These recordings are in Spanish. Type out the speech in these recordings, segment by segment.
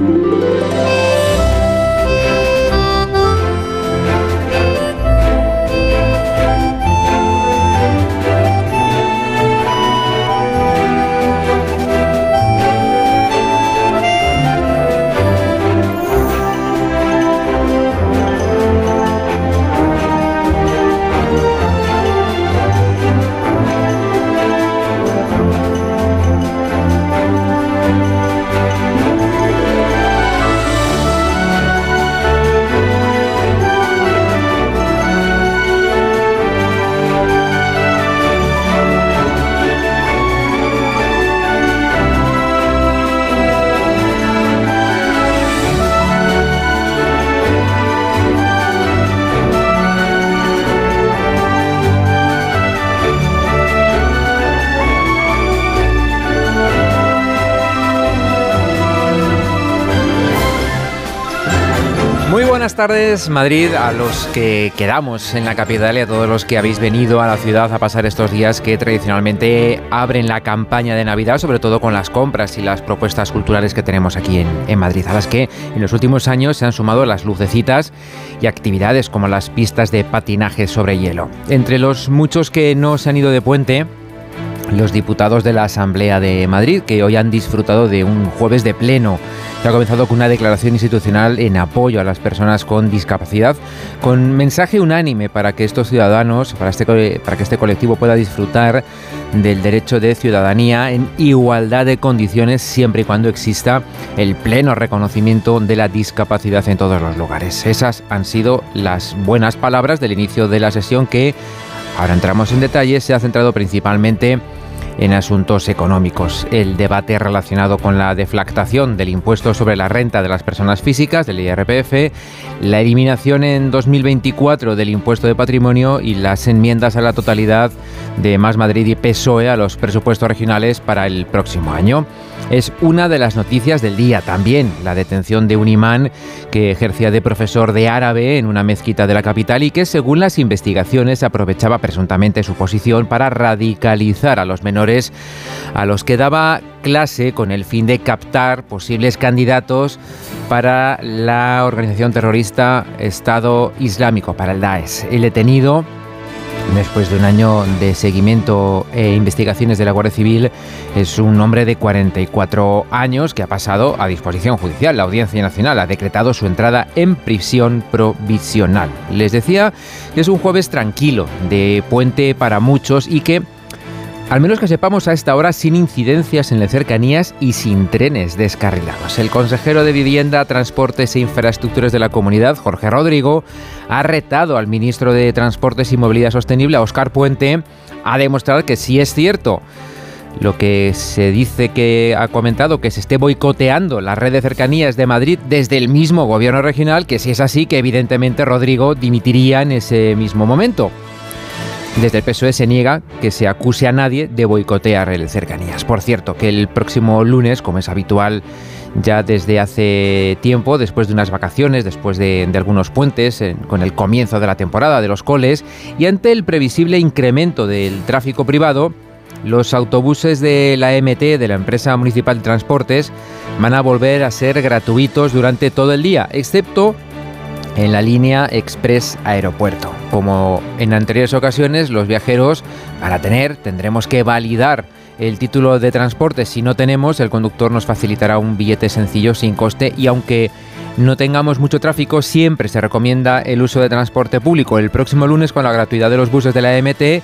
buenas tardes Madrid a los que quedamos en la capital y a todos los que habéis venido a la ciudad a pasar estos días que tradicionalmente abren la campaña de Navidad, sobre todo con las compras y las propuestas culturales que tenemos aquí en, en Madrid, a las que en los últimos años se han sumado las lucecitas y actividades como las pistas de patinaje sobre hielo. Entre los muchos que no se han ido de puente, los diputados de la Asamblea de Madrid, que hoy han disfrutado de un jueves de pleno, que ha comenzado con una declaración institucional en apoyo a las personas con discapacidad, con mensaje unánime para que estos ciudadanos, para, este, para que este colectivo pueda disfrutar del derecho de ciudadanía en igualdad de condiciones siempre y cuando exista el pleno reconocimiento de la discapacidad en todos los lugares. Esas han sido las buenas palabras del inicio de la sesión que, ahora entramos en detalle, se ha centrado principalmente en asuntos económicos. El debate relacionado con la deflactación del impuesto sobre la renta de las personas físicas, del IRPF, la eliminación en 2024 del impuesto de patrimonio y las enmiendas a la totalidad de Más Madrid y PSOE a los presupuestos regionales para el próximo año. Es una de las noticias del día también, la detención de un imán que ejercía de profesor de árabe en una mezquita de la capital y que según las investigaciones aprovechaba presuntamente su posición para radicalizar a los menores a los que daba clase con el fin de captar posibles candidatos para la organización terrorista Estado Islámico, para el Daesh. El detenido Después de un año de seguimiento e investigaciones de la Guardia Civil, es un hombre de 44 años que ha pasado a disposición judicial. La Audiencia Nacional ha decretado su entrada en prisión provisional. Les decía que es un jueves tranquilo, de puente para muchos y que al menos que sepamos a esta hora sin incidencias en las cercanías y sin trenes descarrilados. El consejero de Vivienda, Transportes e Infraestructuras de la Comunidad, Jorge Rodrigo, ha retado al ministro de Transportes y Movilidad Sostenible, Oscar Puente, a demostrar que sí es cierto lo que se dice que ha comentado que se esté boicoteando la red de cercanías de Madrid desde el mismo gobierno regional, que si es así, que evidentemente Rodrigo dimitiría en ese mismo momento. Desde el PSOE se niega que se acuse a nadie de boicotear el cercanías. Por cierto, que el próximo lunes, como es habitual ya desde hace tiempo, después de unas vacaciones, después de, algunos puentes, con el comienzo de la temporada de los coles y ante el previsible incremento del tráfico privado, los autobuses de la MT, de la empresa municipal de transportes, van a volver a ser gratuitos durante todo el día, excepto en la línea Express Aeropuerto. Como en anteriores ocasiones, los viajeros, para tener, tendremos que validar el título de transporte. Si no tenemos, el conductor nos facilitará un billete sencillo sin coste y aunque no tengamos mucho tráfico, siempre se recomienda el uso de transporte público. El próximo lunes con la gratuidad de los buses de la MT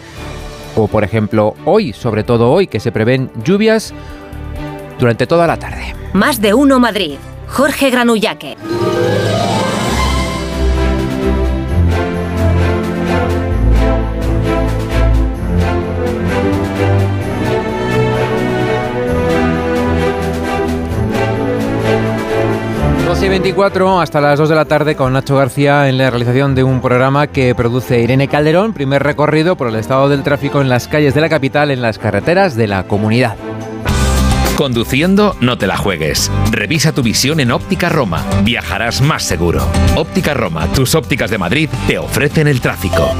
o por ejemplo hoy, sobre todo hoy que se prevén lluvias durante toda la tarde. Más de uno Madrid. Jorge Granullaque. 24 hasta las 2 de la tarde con Nacho García en la realización de un programa que produce Irene Calderón, primer recorrido por el estado del tráfico en las calles de la capital, en las carreteras de la comunidad. Conduciendo, no te la juegues. Revisa tu visión en Óptica Roma. Viajarás más seguro. Óptica Roma, tus ópticas de Madrid, te ofrecen el tráfico.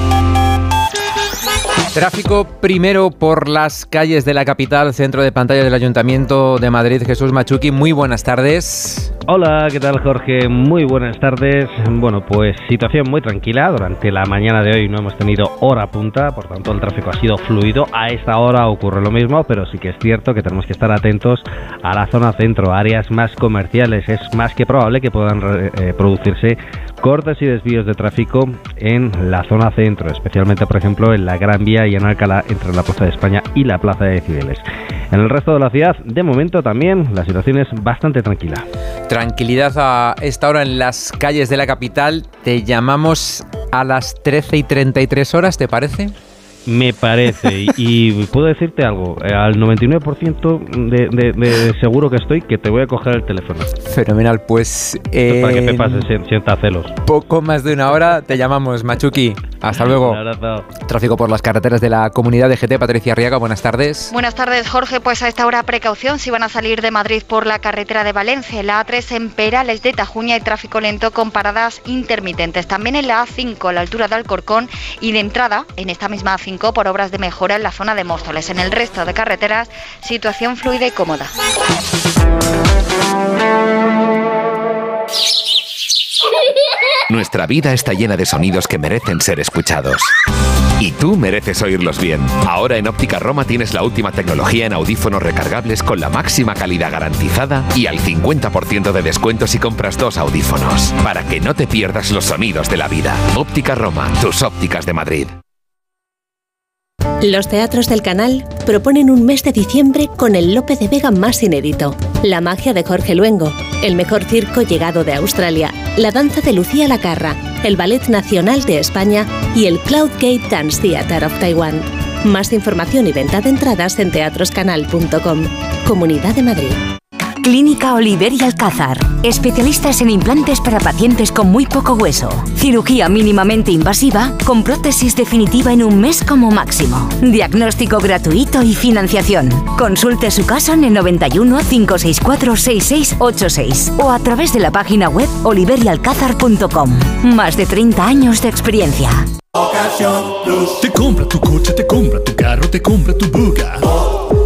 Tráfico primero por las calles de la capital, centro de pantalla del Ayuntamiento de Madrid. Jesús Machuki, muy buenas tardes. Hola, ¿qué tal Jorge? Muy buenas tardes. Bueno, pues situación muy tranquila. Durante la mañana de hoy no hemos tenido hora punta, por tanto el tráfico ha sido fluido. A esta hora ocurre lo mismo, pero sí que es cierto que tenemos que estar atentos a la zona centro, áreas más comerciales. Es más que probable que puedan eh, producirse cortes y desvíos de tráfico en la zona centro, especialmente por ejemplo en la Gran Vía y en Alcalá entre la Plaza de España y la Plaza de Cibeles. En el resto de la ciudad, de momento también la situación es bastante tranquila. Tranquilidad a esta hora en las calles de la capital. Te llamamos a las 13 y 33 horas, ¿te parece? Me parece, y, puedo decirte algo, eh, al 99% de, de, seguro que estoy que te voy a coger el teléfono. Fenomenal, pues... para que te pases, sienta celos. Poco más de una hora te llamamos, Machuki. Hasta luego. Un abrazo. Tráfico por las carreteras de la comunidad de GT. Patricia Arriaga, buenas tardes. Buenas tardes, Jorge. Pues a esta hora precaución si van a salir de Madrid por la carretera de Valencia. La A3 en Perales de Tajuña y tráfico lento con paradas intermitentes. También en la A5 a la altura de Alcorcón y de entrada en esta misma A5 por obras de mejora en la zona de Móstoles. En el resto de carreteras, situación fluida y cómoda. Nuestra vida está llena de sonidos que merecen ser escuchados. Y tú mereces oírlos bien. Ahora en Óptica Roma tienes la última tecnología en audífonos recargables con la máxima calidad garantizada y al 50% de descuento si compras dos audífonos. Para que no te pierdas los sonidos de la vida. Óptica Roma, tus ópticas de Madrid. Los teatros del canal proponen un mes de diciembre con el Lope de Vega más inédito, la magia de Jorge Luengo, el mejor circo llegado de Australia, la danza de Lucía Lacarra, el Ballet Nacional de España y el Cloudgate Dance Theater of Taiwan. Más información y venta de entradas en teatroscanal.com. Comunidad de Madrid. Clínica Oliver y Alcázar. Especialistas en implantes para pacientes con muy poco hueso. Cirugía mínimamente invasiva con prótesis definitiva en un mes como máximo. Diagnóstico gratuito y financiación. Consulte su caso en el 91 564 6686 o a través de la página web oliverialcázar.com. Más de 30 años de experiencia. Te compra tu coche, te compra tu carro, te compra tu buga. Te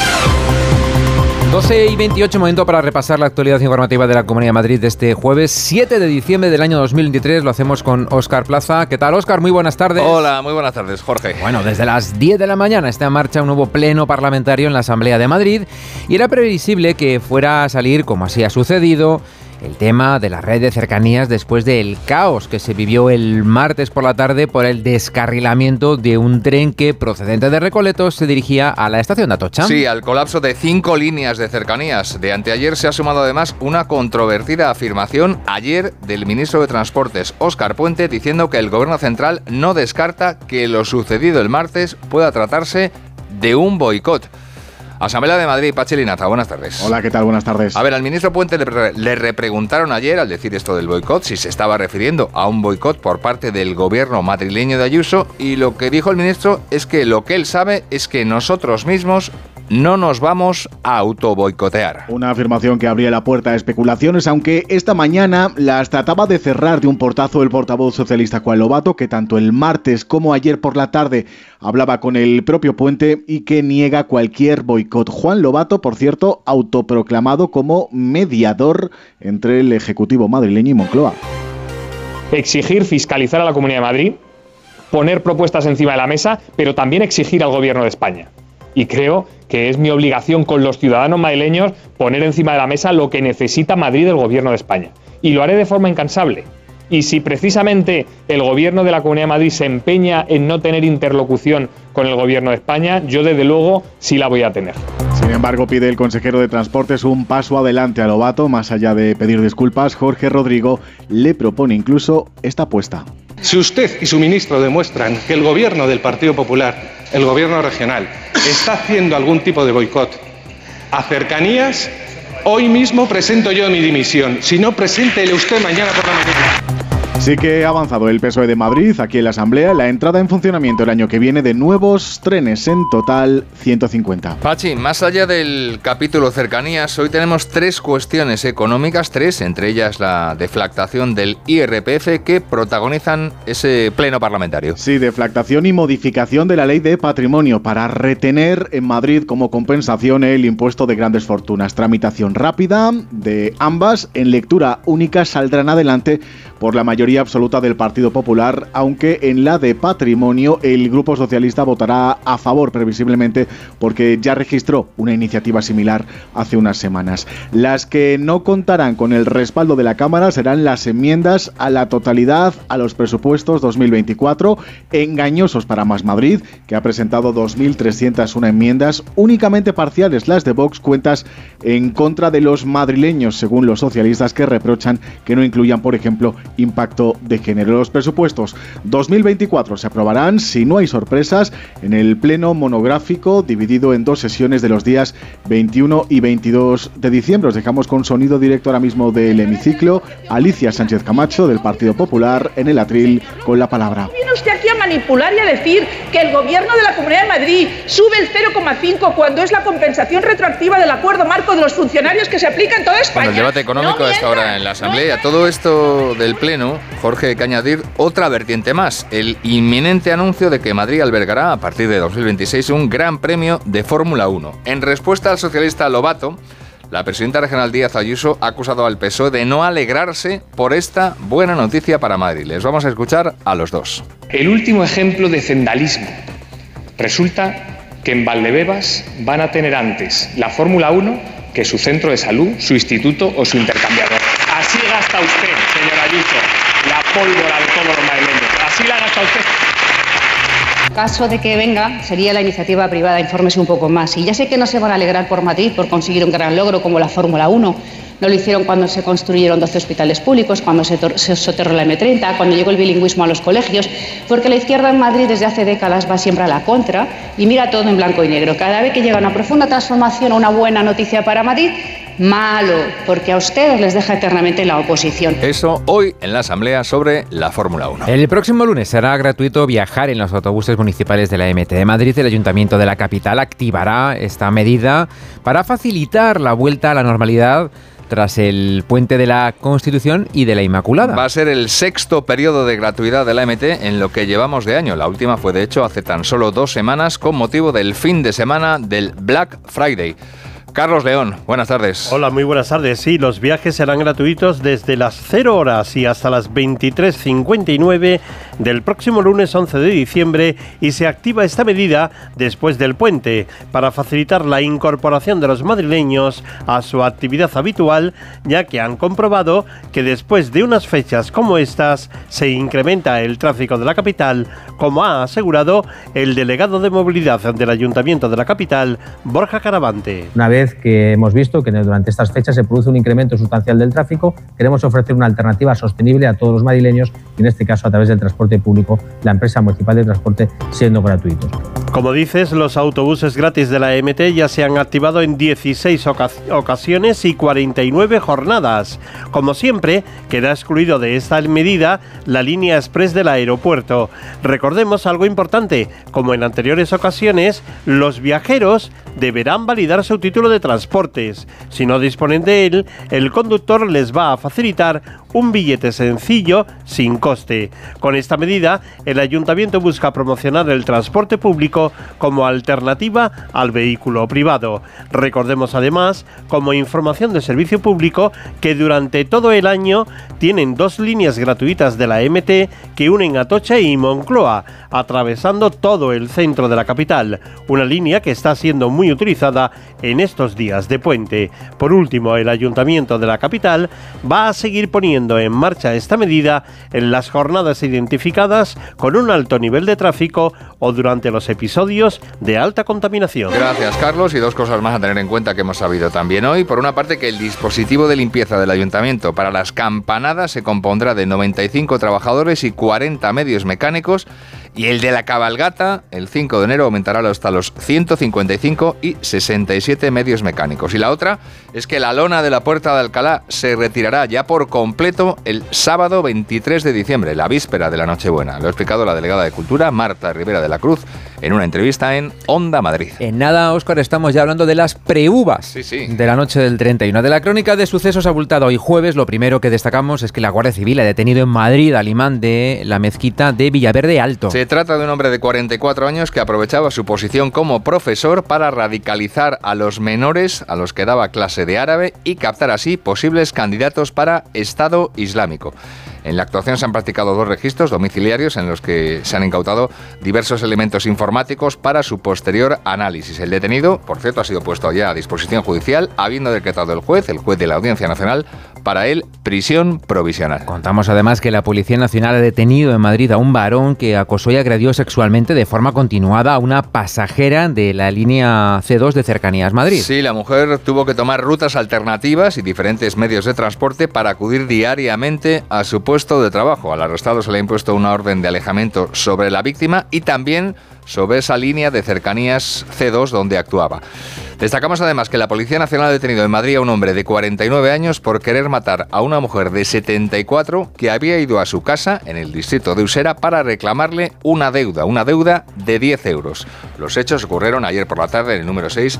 12 y 28, momento para repasar la actualidad informativa de la Comunidad de Madrid de este jueves 7 de diciembre del año 2023. Lo hacemos con Óscar Plaza. ¿Qué tal, Óscar? Muy buenas tardes. Hola, muy buenas tardes, Jorge. Bueno, desde las 10 de la mañana está en marcha un nuevo pleno parlamentario en la Asamblea de Madrid y era previsible que fuera a salir, como así ha sucedido, el tema de la red de cercanías después del caos que se vivió el martes por la tarde por el descarrilamiento de un tren que procedente de Recoletos se dirigía a la estación de Atocha. Sí, al colapso de cinco líneas de cercanías. De anteayer se ha sumado además una controvertida afirmación ayer del ministro de Transportes, Óscar Puente, diciendo que el gobierno central no descarta que lo sucedido el martes pueda tratarse de un boicot. Asamblea de Madrid, Pachelinaza, buenas tardes. Hola, ¿qué tal? Buenas tardes. A ver, al ministro Puente le, repreguntaron ayer, al decir esto del boicot, si se estaba refiriendo a un boicot por parte del gobierno madrileño de Ayuso, y lo que dijo el ministro es que lo que él sabe es que nosotros mismos no nos vamos a autoboicotear. Una afirmación que abría la puerta a especulaciones, aunque esta mañana las trataba de cerrar de un portazo el portavoz socialista Juan Lobato, que tanto el martes como ayer por la tarde hablaba con el propio Puente y que niega cualquier boicot. Juan Lobato, por cierto, autoproclamado como mediador entre el Ejecutivo madrileño y Moncloa. Exigir fiscalizar a la Comunidad de Madrid, poner propuestas encima de la mesa, pero también exigir al Gobierno de España y creo que es mi obligación con los ciudadanos madrileños poner encima de la mesa lo que necesita Madrid del Gobierno de España. Y lo haré de forma incansable. Y si precisamente el Gobierno de la Comunidad de Madrid se empeña en no tener interlocución con el Gobierno de España, yo desde luego sí la voy a tener. Sin embargo, pide el consejero de Transportes un paso adelante a Lobato. Más allá de pedir disculpas, Jorge Rodrigo le propone incluso esta apuesta. Si usted y su ministro demuestran que el gobierno del Partido Popular, el gobierno regional, está haciendo algún tipo de boicot a cercanías, hoy mismo presento yo mi dimisión. Si no, preséntele usted mañana por la mañana. Sí que ha avanzado el PSOE de Madrid aquí en la Asamblea la entrada en funcionamiento el año que viene de nuevos trenes, en total 150. Pachi, más allá del capítulo cercanías, hoy tenemos tres cuestiones económicas, tres, entre ellas la deflactación del IRPF, que protagonizan ese pleno parlamentario. Sí, deflactación y modificación de la ley de patrimonio para retener en Madrid como compensación el impuesto de grandes fortunas. Tramitación rápida de ambas, en lectura única saldrán adelante por la mayoría absoluta del Partido Popular, aunque en la de patrimonio el Grupo Socialista votará a favor previsiblemente porque ya registró una iniciativa similar hace unas semanas. Las que no contarán con el respaldo de la Cámara serán las enmiendas a la totalidad a los presupuestos 2024, engañosos para Más Madrid, que ha presentado 2.301 enmiendas, únicamente parciales las de Vox, cuentas en contra de los madrileños, según los socialistas que reprochan que no incluyan, por ejemplo, impacto de género. Los presupuestos 2024 se aprobarán, si no hay sorpresas, en el pleno monográfico dividido en dos sesiones de los días 21 y 22 de diciembre. Os dejamos con sonido directo ahora mismo del hemiciclo. Alicia Sánchez Camacho del Partido Popular en el atril con la palabra. Viene usted aquí a manipular y a decir que el gobierno de la Comunidad de Madrid sube el 0,5 cuando es la compensación retroactiva del acuerdo marco de los funcionarios que se aplica en toda España. Bueno, el debate económico No a esta hora en la Asamblea. Todo esto del Pleno, Jorge, hay que añadir otra vertiente más, el inminente anuncio de que Madrid albergará a partir de 2026 un gran premio de Fórmula 1. En respuesta al socialista Lobato, la presidenta regional Díaz Ayuso ha acusado al PSOE de no alegrarse por esta buena noticia para Madrid. Les vamos a escuchar a los dos. El último ejemplo de cendalismo. Resulta que en Valdebebas van a tener antes la Fórmula 1 que su centro de salud, su instituto o su intercambiador. Así gasta usted, señor Ayuso, la pólvora de todos los madrileños. Usted. caso de que venga, sería la iniciativa privada, infórmese un poco más. Y ya sé que no se van a alegrar por Madrid por conseguir un gran logro como la Fórmula 1. No lo hicieron cuando se construyeron 12 hospitales públicos, cuando se, soterró la M30, cuando llegó el bilingüismo a los colegios, porque la izquierda en Madrid desde hace décadas va siempre a la contra y mira todo en blanco y negro. Cada vez que llega una profunda transformación o una buena noticia para Madrid, malo, porque a ustedes les deja eternamente en la oposición. Eso hoy en la Asamblea sobre la Fórmula 1. El próximo lunes será gratuito viajar en los autobuses municipales de la MT de Madrid. El Ayuntamiento de la capital activará esta medida para facilitar la vuelta a la normalidad tras el puente de la Constitución y de la Inmaculada. Va a ser el sexto periodo de gratuidad de la MT en lo que llevamos de año. La última fue de hecho hace tan solo dos semanas con motivo del fin de semana del Black Friday. Carlos León, buenas tardes. Hola, muy buenas tardes. Sí, los viajes serán gratuitos desde las 0 horas y hasta las 23.59 del próximo lunes 11 de diciembre y se activa esta medida después del puente para facilitar la incorporación de los madrileños a su actividad habitual, ya que han comprobado que después de unas fechas como estas se incrementa el tráfico de la capital, como ha asegurado el delegado de movilidad del Ayuntamiento de la capital, Borja Caravante. Una vez que hemos visto que durante estas fechas se produce un incremento sustancial del tráfico, queremos ofrecer una alternativa sostenible a todos los madrileños y en este caso a través del transporte público, la empresa municipal de transporte siendo gratuitos. Como dices, los autobuses gratis de la MT ya se han activado en 16 oca- ocasiones y 49 jornadas. Como siempre, queda excluido de esta medida la línea express del aeropuerto. Recordemos algo importante, como en anteriores ocasiones, los viajeros deberán validar su título de transportes. Si no disponen de él, el conductor les va a facilitar un billete sencillo sin coste. Con esta medida, el ayuntamiento busca promocionar el transporte público como alternativa al vehículo privado. Recordemos además, como información de servicio público, que durante todo el año tienen dos líneas gratuitas de la MT que unen Atocha y Moncloa, atravesando todo el centro de la capital. Una línea que está siendo muy utilizada en estos días de puente. Por último, el ayuntamiento de la capital va a seguir poniendo en marcha esta medida en las jornadas identificadas con un alto nivel de tráfico o durante los episodios de alta contaminación. Gracias, Carlos. Y dos cosas más a tener en cuenta que hemos sabido también hoy. Por una parte, que el dispositivo de limpieza del ayuntamiento para las campanadas se compondrá de 95 trabajadores y 40 medios mecánicos. Y el de la cabalgata, el 5 de enero, aumentará hasta los 155 y 67 medios mecánicos. Y la otra es que la lona de la Puerta de Alcalá se retirará ya por completo el sábado 23 de diciembre, la víspera de la Nochebuena. Lo ha explicado la delegada de Cultura, Marta Rivera de la Cruz, en una entrevista en Onda Madrid. En nada, Óscar, estamos ya hablando de las preuvas de la noche del 31. De la crónica de sucesos abultada hoy jueves, lo primero que destacamos es que la Guardia Civil ha detenido en Madrid al imán de la mezquita de Villaverde Alto. Se trata de un hombre de 44 años que aprovechaba su posición como profesor para radicalizar a los menores a los que daba clase de árabe y captar así posibles candidatos para Estado Islámico. En la actuación se han practicado dos registros domiciliarios en los que se han incautado diversos elementos informáticos para su posterior análisis. El detenido, por cierto, ha sido puesto ya a disposición judicial, habiendo decretado el juez, el juez de la Audiencia Nacional, para él prisión provisional. Contamos además que la Policía Nacional ha detenido en Madrid a un varón que acosó y agredió sexualmente de forma continuada a una pasajera de la línea C2 de Cercanías Madrid. Sí, la mujer tuvo que tomar rutas alternativas y diferentes medios de transporte para acudir diariamente a su puesto de trabajo. Al arrestado se le ha impuesto una orden de alejamiento sobre la víctima y también sobre esa línea de cercanías C2 donde actuaba. Destacamos además que la Policía Nacional ha detenido en Madrid a un hombre de 49 años por querer matar a una mujer de 74 que había ido a su casa en el distrito de Usera para reclamarle una deuda, una deuda de 10 euros. Los hechos ocurrieron ayer por la tarde en el número 6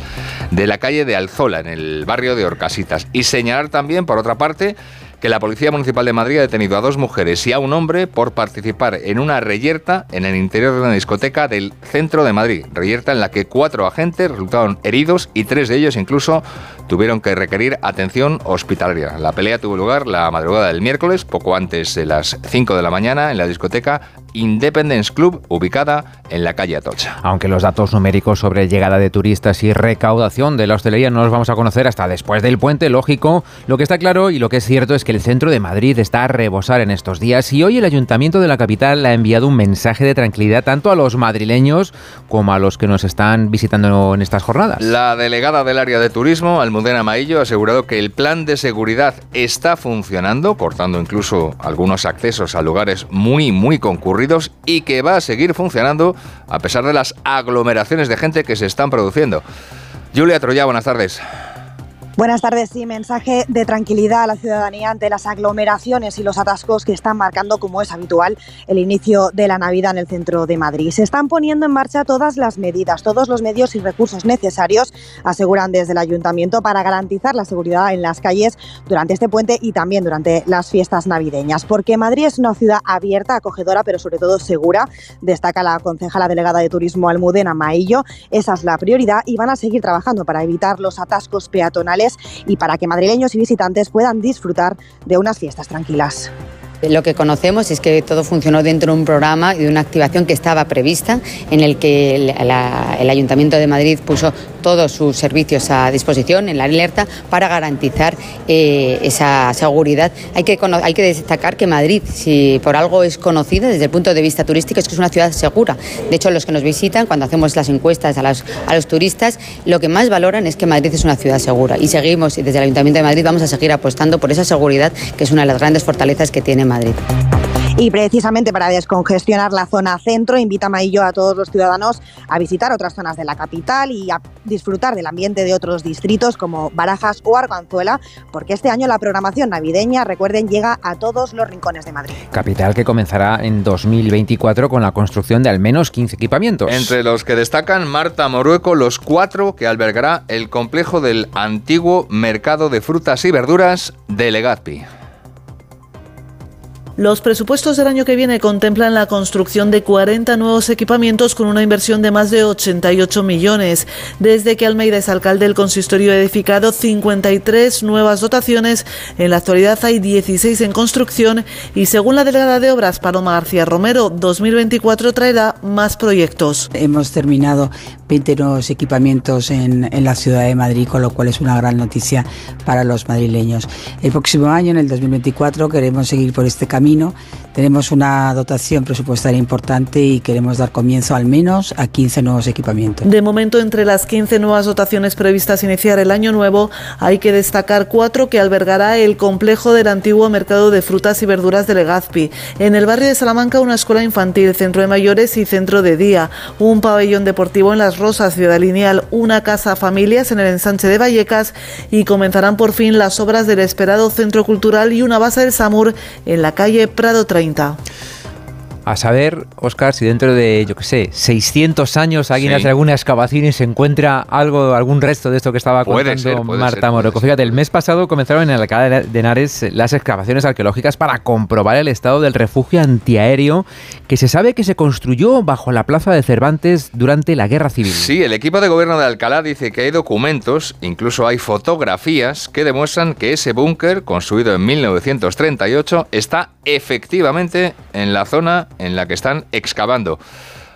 de la calle de Alzola, en el barrio de Orcasitas. Y señalar también, por otra parte, que la Policía Municipal de Madrid ha detenido a dos mujeres y a un hombre por participar en una reyerta en el interior de una discoteca del centro de Madrid. Reyerta en la que cuatro agentes resultaron heridos y tres de ellos incluso tuvieron que requerir atención hospitalaria. La pelea tuvo lugar la madrugada del miércoles, poco antes de las 5 de la mañana, en la discoteca Independence Club, ubicada en la calle Atocha. Aunque los datos numéricos sobre llegada de turistas y recaudación de la hostelería no los vamos a conocer hasta después del puente, lógico, lo que está claro y lo que es cierto es que el centro de Madrid está a rebosar en estos días y hoy el ayuntamiento de la capital ha enviado un mensaje de tranquilidad tanto a los madrileños como a los que nos están visitando en estas jornadas. La delegada del área de turismo, Almudena Maillo, ha asegurado que el plan de seguridad está funcionando, cortando incluso algunos accesos a lugares muy, muy concurridos y que va a seguir funcionando a pesar de las aglomeraciones de gente que se están produciendo. Julia Troya, buenas tardes. Buenas tardes. Sí, mensaje de tranquilidad a la ciudadanía ante las aglomeraciones y los atascos que están marcando, como es habitual, el inicio de la Navidad en el centro de Madrid. Se están poniendo en marcha todas las medidas, todos los medios y recursos necesarios, aseguran desde el ayuntamiento, para garantizar la seguridad en las calles durante este puente y también durante las fiestas navideñas. Porque Madrid es una ciudad abierta, acogedora, pero sobre todo segura, destaca la concejala delegada de Turismo Almudena Maillo. Esa es la prioridad y van a seguir trabajando para evitar los atascos peatonales y para que madrileños y visitantes puedan disfrutar de unas fiestas tranquilas. Lo que conocemos es que todo funcionó dentro de un programa y de una activación que estaba prevista, en el que el, Ayuntamiento de Madrid puso todos sus servicios a disposición en la alerta para garantizar eh, esa seguridad. Hay que, destacar que Madrid, si por algo es conocida desde el punto de vista turístico, es que es una ciudad segura. De hecho, los que nos visitan, cuando hacemos las encuestas a los, a los turistas, lo que más valoran es que Madrid es una ciudad segura. Y seguimos, y desde el Ayuntamiento de Madrid vamos a seguir apostando por esa seguridad, que es una de las grandes fortalezas que tiene Madrid. Y precisamente para descongestionar la zona centro, invita Maillo a todos los ciudadanos a visitar otras zonas de la capital y a disfrutar del ambiente de otros distritos como Barajas o Arganzuela, porque este año la programación navideña, recuerden, llega a todos los rincones de Madrid. Capital que comenzará en 2024 con la construcción de al menos 15 equipamientos. Entre los que destacan Marta Morueco, los cuatro que albergará el complejo del antiguo mercado de frutas y verduras de Legazpi. Los presupuestos del año que viene contemplan la construcción de 40 nuevos equipamientos con una inversión de más de 88 millones. Desde que Almeida es alcalde, el consistorio ha edificado 53 nuevas dotaciones. En la actualidad hay 16 en construcción y según la delegada de obras Paloma García Romero, 2024 traerá más proyectos. Hemos terminado 20 nuevos equipamientos en, la ciudad de Madrid, con lo cual es una gran noticia para los madrileños. El próximo año, en el 2024, queremos seguir por este camino camino. Tenemos una dotación presupuestaria importante y queremos dar comienzo al menos a 15 nuevos equipamientos. De momento, entre las 15 nuevas dotaciones previstas iniciar el año nuevo, hay que destacar cuatro que albergará el complejo del antiguo mercado de frutas y verduras de Legazpi. En el barrio de Salamanca, una escuela infantil, centro de mayores y centro de día. Un pabellón deportivo en Las Rosas, Ciudad Lineal, una casa familias en el ensanche de Vallecas y comenzarán por fin las obras del esperado centro cultural y una base del SAMUR en la calle Prado 30. A saber, Oscar, si dentro de, yo qué sé, 600 años alguien hace alguna excavación y se encuentra algo, algún resto de esto que estaba contando Marta Moroco. Fíjate, el mes pasado comenzaron en Alcalá de Henares las excavaciones arqueológicas para comprobar el estado del refugio antiaéreo que se sabe que se construyó bajo la plaza de Cervantes durante la Guerra Civil. Sí, el equipo de gobierno de Alcalá dice que hay documentos, incluso hay fotografías que demuestran que ese búnker, construido en 1938, está efectivamente en la zona en la que están excavando.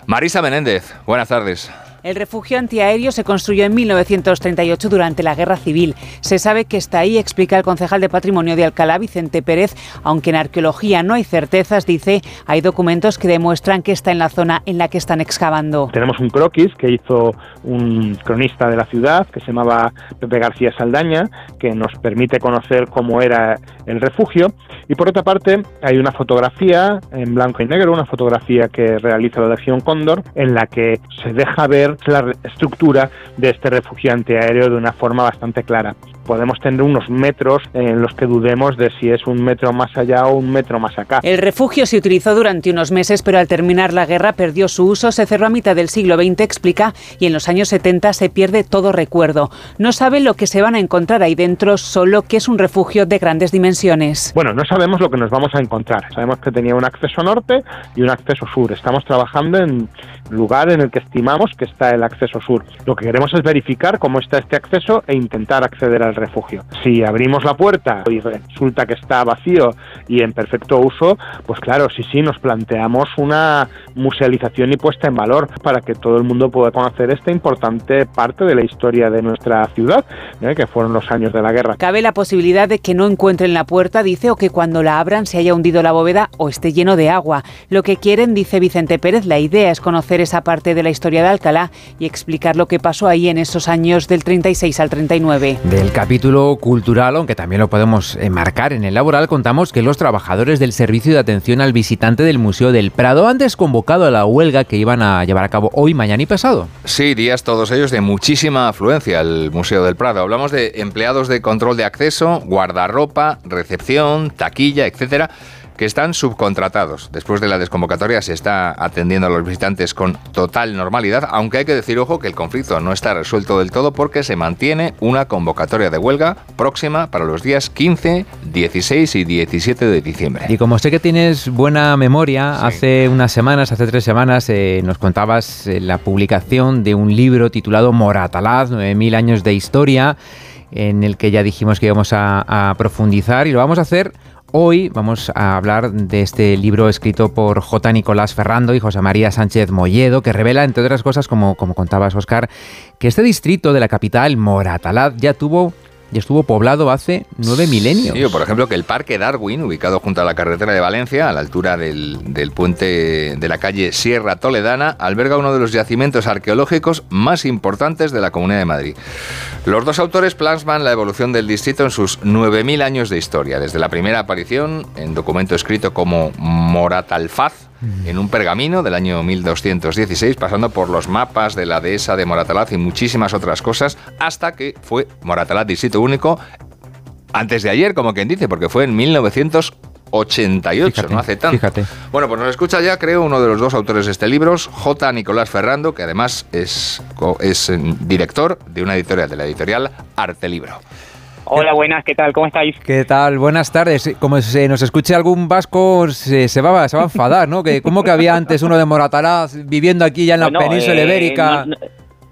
Marisa Menéndez, buenas tardes. El refugio antiaéreo se construyó en 1938 durante la Guerra Civil. Se sabe que está ahí, explica el concejal de Patrimonio de Alcalá, Vicente Pérez, aunque en arqueología no hay certezas, dice, hay documentos que demuestran que está en la zona en la que están excavando. Tenemos un croquis que hizo un cronista de la ciudad, que se llamaba Pepe García Saldaña, que nos permite conocer cómo era el refugio. Y por otra parte, hay una fotografía en blanco y negro, una fotografía que realiza la Lección Cóndor, en la que se deja ver la estructura de este refugiante aéreo de una forma bastante clara. Podemos tener unos metros en los que dudemos de si es un metro más allá o un metro más acá. El refugio se utilizó durante unos meses, pero al terminar la guerra perdió su uso, se cerró a mitad del siglo XX, explica, y en los años 70 se pierde todo recuerdo. No sabe lo que se van a encontrar ahí dentro, solo que es un refugio de grandes dimensiones. Bueno, no sabemos lo que nos vamos a encontrar. Sabemos que tenía un acceso norte y un acceso sur. Estamos trabajando en lugar en el que estimamos que está el acceso sur. Lo que queremos es verificar cómo está este acceso e intentar acceder al refugio. Si abrimos la puerta y resulta que está vacío y en perfecto uso, pues claro, sí, sí, nos planteamos una musealización y puesta en valor para que todo el mundo pueda conocer esta importante parte de la historia de nuestra ciudad, ¿eh? que fueron los años de la guerra. Cabe la posibilidad de que no encuentren la puerta, dice, o que cuando la abran se haya hundido la bóveda o esté lleno de agua. Lo que quieren, dice Vicente Pérez, la idea es conocer esa parte de la historia de Alcalá y explicar lo que pasó ahí en esos años del 36 al 39. Del capítulo cultural, aunque también lo podemos enmarcar en el laboral, contamos que los trabajadores del servicio de atención al visitante del Museo del Prado han desconvocado a la huelga que iban a llevar a cabo hoy, mañana y pasado. Sí, días todos ellos de muchísima afluencia al Museo del Prado. Hablamos de empleados de control de acceso, guardarropa, recepción, taquilla, etcétera que están subcontratados. Después de la desconvocatoria se está atendiendo a los visitantes con total normalidad, aunque hay que decir, ojo, que el conflicto no está resuelto del todo porque se mantiene una convocatoria de huelga próxima para los días 15, 16 y 17 de diciembre. Y como sé que tienes buena memoria, hace unas semanas, hace tres semanas, eh, nos contabas eh, la publicación de un libro titulado Moratalaz, 9.000 años de historia, en el que ya dijimos que íbamos a profundizar y lo vamos a hacer Hoy vamos a hablar de este libro escrito por J. Nicolás Ferrando y José María Sánchez Molledo, que revela, entre otras cosas, como, como contabas, Oscar, que este distrito de la capital, Moratalaz, ya tuvo y estuvo poblado hace nueve milenios. Sí, por ejemplo, que el Parque Darwin, ubicado junto a la carretera de Valencia, a la altura del, del, puente de la calle Sierra Toledana, alberga uno de los yacimientos arqueológicos más importantes de la Comunidad de Madrid. Los dos autores plasman la evolución del distrito en sus 9.000 años de historia, desde la primera aparición en documento escrito como Moratalfaz, en un pergamino del año 1216, pasando por los mapas de la dehesa de Moratalaz y muchísimas otras cosas, hasta que fue Moratalaz distrito único antes de ayer, como quien dice, porque fue en 1988, no hace tanto. Fíjate. Bueno, pues nos escucha ya, creo, uno de los dos autores de este libro, J. Nicolás Ferrando, que además es, es director de una editorial, de la editorial Arte Libro. Hola, buenas, ¿qué tal? ¿Cómo estáis? ¿Qué tal? Buenas tardes. Como se nos escuche algún vasco, se, se, va, se va a enfadar, ¿no? Que, ¿Cómo que había antes uno de Moratalaz viviendo aquí ya en la no, península eh, ibérica? No,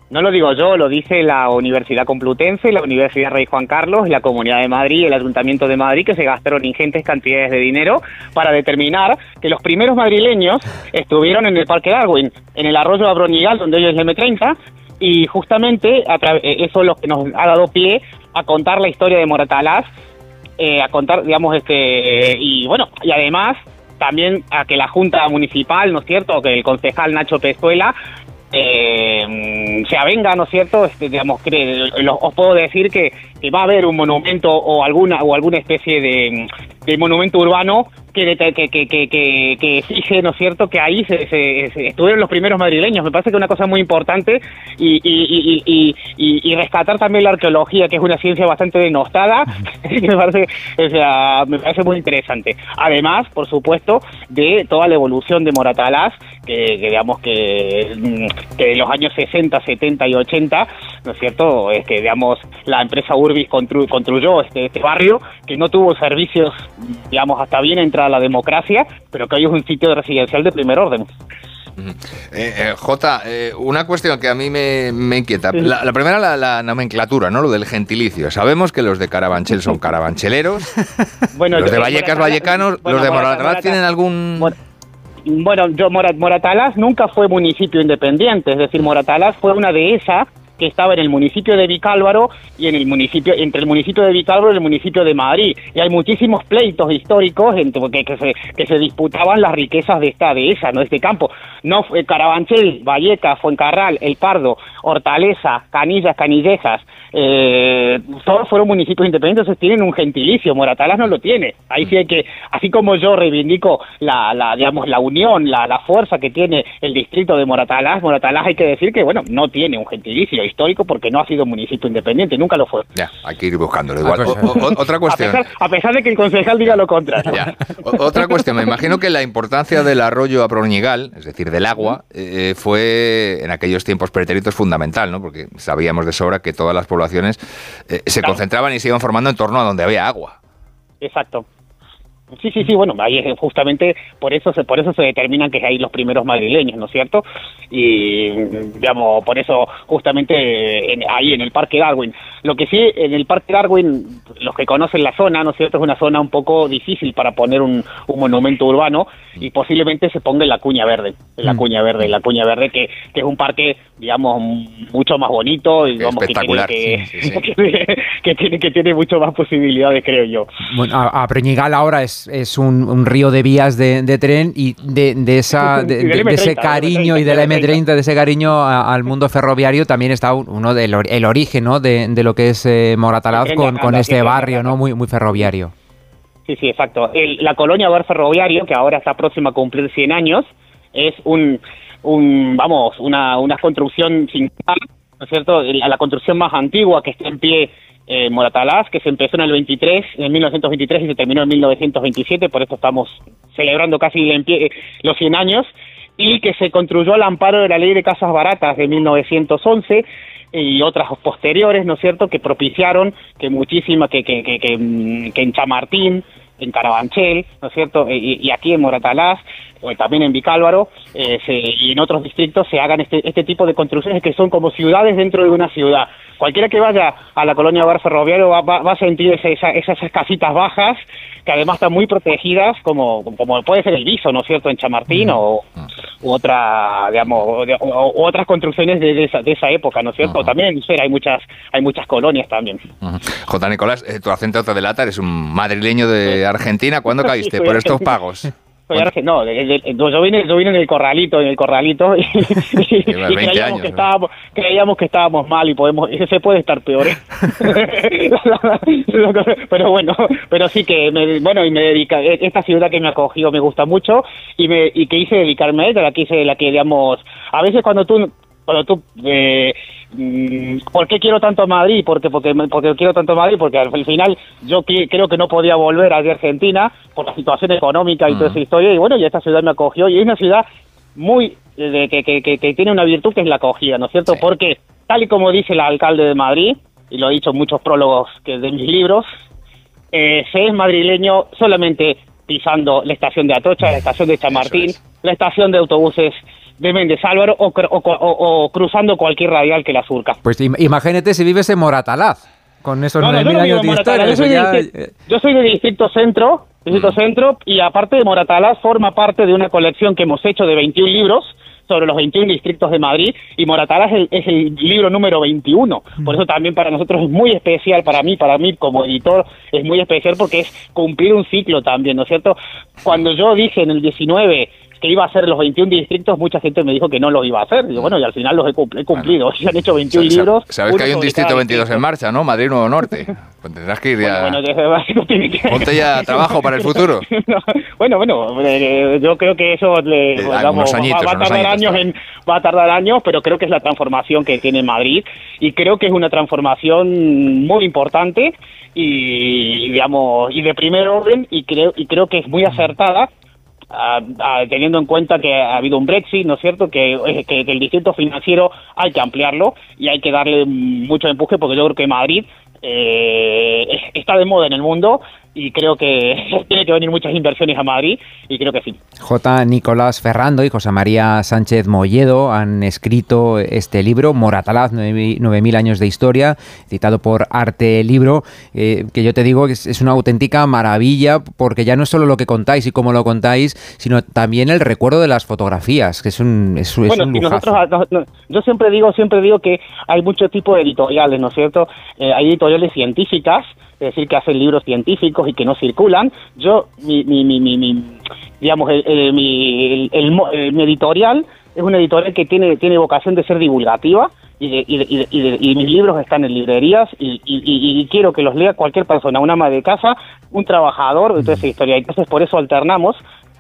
no, lo digo yo, lo dice la Universidad Complutense, la Universidad Rey Juan Carlos, la Comunidad de Madrid y el Ayuntamiento de Madrid, que se gastaron ingentes cantidades de dinero para determinar que los primeros madrileños estuvieron en el Parque Darwin, en el arroyo Abronigal, donde hoy es el M30, y justamente eso es lo que nos ha dado pie a contar la historia de Moratalaz, eh, a contar, digamos, este, y bueno, y además también a que la Junta Municipal, ¿no es cierto?, que el concejal Nacho Pezuela eh, se avenga, ¿no es cierto? Este, digamos, que, os puedo decir que, que va a haber un monumento o alguna o alguna especie de, de monumento urbano que, que, que, que, que, fije, ¿no es cierto?, que ahí se, se- estuvieron los primeros madrileños. Me parece que es una cosa muy importante y, y, y, y, rescatar también la arqueología, que es una ciencia bastante denostada, me parece, o sea, me parece muy interesante. Además, por supuesto, de toda la evolución de Moratalaz, que, digamos que, mm, que de los años 60, 70 y 80, ¿no es cierto?, es que, digamos, la empresa Urbis constru- construyó este, este barrio, que no tuvo servicios, digamos, hasta bien entrada la democracia, pero que hoy es un sitio residencial de primer orden. Eh, eh, Jota, eh, una cuestión que a mí me, me inquieta. La, la primera, la, la nomenclatura, ¿no? Lo del gentilicio. Sabemos que los de Carabanchel son carabancheleros. Bueno, los de Vallecas, vallecanos. bueno, los de Morata- Moratalaz Morata- tienen algún. Bueno, yo Mora- Moratalaz nunca fue municipio independiente, es decir, Moratalaz fue una dehesa que estaba en el municipio de Vicálvaro y en el municipio entre el municipio de Vicálvaro y el municipio de Madrid. Y hay muchísimos pleitos históricos entre, que, que se, que se disputaban las riquezas de esta dehesa, no este campo. No Carabanchel, Vallecas, Fuencarral, El Pardo, Hortaleza, Canillas, Canillejas, eh, todos fueron municipios independientes, entonces tienen un gentilicio, Moratalaz no lo tiene. Ahí sí hay que, así como yo reivindico la, la digamos, la unión, la, la fuerza que tiene el distrito de Moratalaz, Moratalaz hay que decir que, bueno, no tiene un gentilicio histórico porque no ha sido municipio independiente, nunca lo fue. Ya, hay que ir buscándolo. Igual. Ah, O- o- otra cuestión. A pesar, a pesar de que el concejal diga lo contrario. O- Otra cuestión, me imagino que la importancia del arroyo Aproñigal, es decir, del agua, eh, fue en aquellos tiempos pretéritos fundamental, ¿no? Porque sabíamos de sobra que todas las poblaciones eh, se concentraban y se iban formando en torno a donde había agua. Exacto. Sí, sí, sí, bueno, ahí es justamente por eso se por eso se determinan que hay los primeros madrileños, ¿no es cierto? Y digamos, por eso justamente en- ahí en el Parque Darwin. Lo que sí en el Parque Darwin, los que conocen la zona, ¿no es cierto? Es una zona un poco difícil para poner un, un monumento urbano y posiblemente se ponga en la Cuña Verde, en la Mm. Cuña Verde, en la Cuña Verde que, que es un parque, digamos, mucho más bonito y digamos que tiene Espectacular, que, sí, sí, sí. que tiene que tiene mucho más posibilidades, creo yo. Bueno, a, a Preñigal ahora es, es un, un río de vías de, de tren y de, de esa, de, de- de ese M30, cariño y del M30, de ese cariño al mundo ferroviario, también está un- uno del el origen ¿no? de, de lo que es eh, Moratalaz de con, con este barrio ¿no? muy, muy ferroviario. Sí, sí, exacto. El- la colonia Bar Ferroviario, que ahora está próxima a cumplir 100 años, es un, un vamos, una, una construcción singular, ¿no es cierto? La, la construcción más antigua que está en pie eh, Moratalaz, que se empezó en el 23, en 1923 y se terminó en 1927, por eso estamos celebrando casi eh, los 100 años, y que se construyó al amparo de la ley de casas baratas de 1911 y otras posteriores, ¿no es cierto?, que propiciaron que muchísimas, que, que, que, mm, que en Chamartín, en Carabanchel, ¿no es cierto?, y, y aquí en Moratalaz, o también en Vicálvaro, eh, se- y en otros distritos se hagan este, este tipo de construcciones que son como ciudades dentro de una ciudad. Cualquiera que vaya a la colonia Bar Ferroviario va, va- va a sentir esa- esas, casitas bajas, que además están muy protegidas, como, como puede ser el Viso, ¿no es cierto?, en Chamartín, o u otra, digamos, o, de- o- o otras construcciones de, de esa, de esa época, ¿no es cierto? También en Usera hay muchas, hay muchas colonias también. Ujú. J. Nicolás, eh, tu acento te delata, eres un madrileño de Argentina. ¿Cuándo caíste por estos pagos? Soy arge- no, de- yo vine, yo vine en el corralito, en el corralito, y, y- y 20 creíamos años, que ¿no? estábamos, creíamos que estábamos mal y podemos, se puede estar peor. ¿eh? pero bueno, pero sí que, me, bueno, y me dedica, esta ciudad que me acogió me gusta mucho y me, y que hice dedicarme a ella, la que hice, la que digamos, a veces cuando tú, cuando tú, eh, mm, ¿por qué quiero tanto Madrid? Porque, porque, porque quiero tanto Madrid, porque al final yo creo que no podía volver a Argentina por la situación económica y toda esa historia, y bueno, y esta ciudad me acogió, y es una ciudad muy, eh, de- que, que, que, que tiene una virtud que es la acogida, ¿no es cierto? Porque, tal y como dice el alcalde de Madrid, y lo he dicho en muchos prólogos que de mis libros, eh, se es madrileño solamente pisando la estación de Atocha, la estación de Chamartín, la estación de autobuses de Méndez Álvaro o, o, o- o cruzando cualquier radial que la surca. Pues im- imagínate si vives en Moratalaz, con esos No, no, yo 9.000 no vivo años de historia. yo soy, eso de ya, distri- yo soy de Distrito Centro, Distrito Centro, y aparte de Moratalaz forma parte de una colección que hemos hecho de 21 libros sobre los 21 distritos de Madrid y Moratalaz es el, es el libro número 21. Por eso también para nosotros es muy especial, para mí, para mí como editor, es muy especial porque es cumplir un ciclo también, ¿no es cierto? Cuando yo dije en el 19 que iba a hacer los 21 distritos, mucha gente me dijo que no los iba a hacer. Digo, bueno, y al final los he, cum- he cumplido. Se han hecho 21 libros. Sabes que hay un distrito cada 22 en marcha, ¿no? Madrid Nuevo Norte. Pues tendrás que ir ya. Bueno, desde- no tiene que- Ponte ya a trabajo para el futuro. No, bueno, bueno, eh, yo creo que eso le, Eh, unos añitos, va, a tardar años en, va a tardar años, pero creo que es la transformación que tiene Madrid y creo que es una transformación muy importante y digamos y de primer orden y creo y creo que es muy acertada ah, ah, teniendo en cuenta que ha habido un Brexit, ¿no es cierto? Que, eh, que, el distrito financiero hay que ampliarlo y hay que darle mucho empuje porque yo creo que Madrid eh, es- está de moda en el mundo y creo que tiene que venir muchas inversiones a Madrid y creo que sí. J. Nicolás Ferrando y José María Sánchez Molledo han escrito este libro, Moratalaz, 9000 años de historia, citado por Arte Libro, eh, que yo te digo que es, es una auténtica maravilla, porque ya no es solo lo que contáis y cómo lo contáis, sino también el recuerdo de las fotografías, que es un, es, es bueno, un si nosotros, no- no- yo siempre digo, siempre digo que hay muchos tipos de editoriales, ¿no es cierto? Eh, hay editoriales científicas, es decir, que hacen libros científicos y que no circulan. Yo, mi, mi, mi, mi- mi- digamos, el, el- mi, el- el mi editorial es una editorial que tiene, tiene vocación de ser divulgativa y, de- y, de- y de- y de- y mis libros están en librerías y, y- y- y quiero que los lea cualquier persona, una ama de casa, un trabajador, de toda esa historia. Entonces, por eso alternamos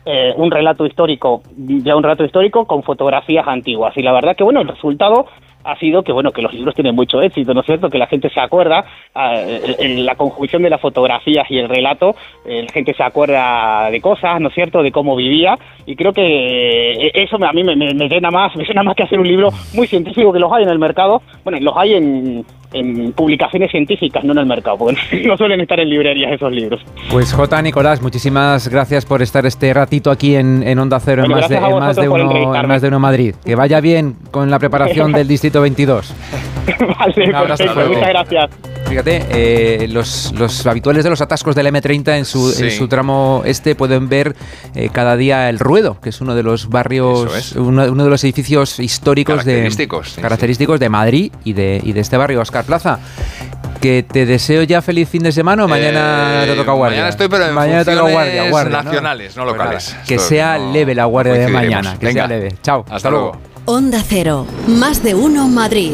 eh, un relato histórico, ya un relato histórico con fotografías antiguas. Y la verdad que, bueno, el resultado ha sido que, bueno, que los libros tienen mucho éxito, ¿no es cierto? Que la gente se acuerda, eh, en la conjunción de las fotografías y el relato, eh, la gente se acuerda de cosas, ¿no es cierto?, de cómo vivía, y creo que eh, eso a mí me, me- me llena más, me llena más que hacer un libro muy científico, que los hay en el mercado, bueno, los hay en, en publicaciones científicas, no en el mercado, porque no suelen estar en librerías esos libros. Pues J. Nicolás, muchísimas gracias por estar este ratito aquí en, en Onda Cero, en, más de, en, más de uno, en más de uno Madrid. Que vaya bien con la preparación del Distrito 22. vale, Un abrazo, perfecto, luego. muchas gracias. Fíjate, eh, los, los habituales de los atascos del M30 en su, Sí. en su tramo este pueden ver eh, cada día el Ruedo, que es uno de los barrios, es. uno, uno de los edificios históricos Característicos, de sí, característicos de Madrid y de, y de este barrio, Oscar Plaza. Que te deseo ya feliz fin de semana o mañana Eh, te toca guardia. Mañana estoy, pero en Mañana te toca guardia, guardia, ¿no? nacionales, no, Pues locales. nada, que sea no leve la guardia de mañana, que Venga. sea leve. Chao. Hasta luego. Onda Cero, más de uno Madrid.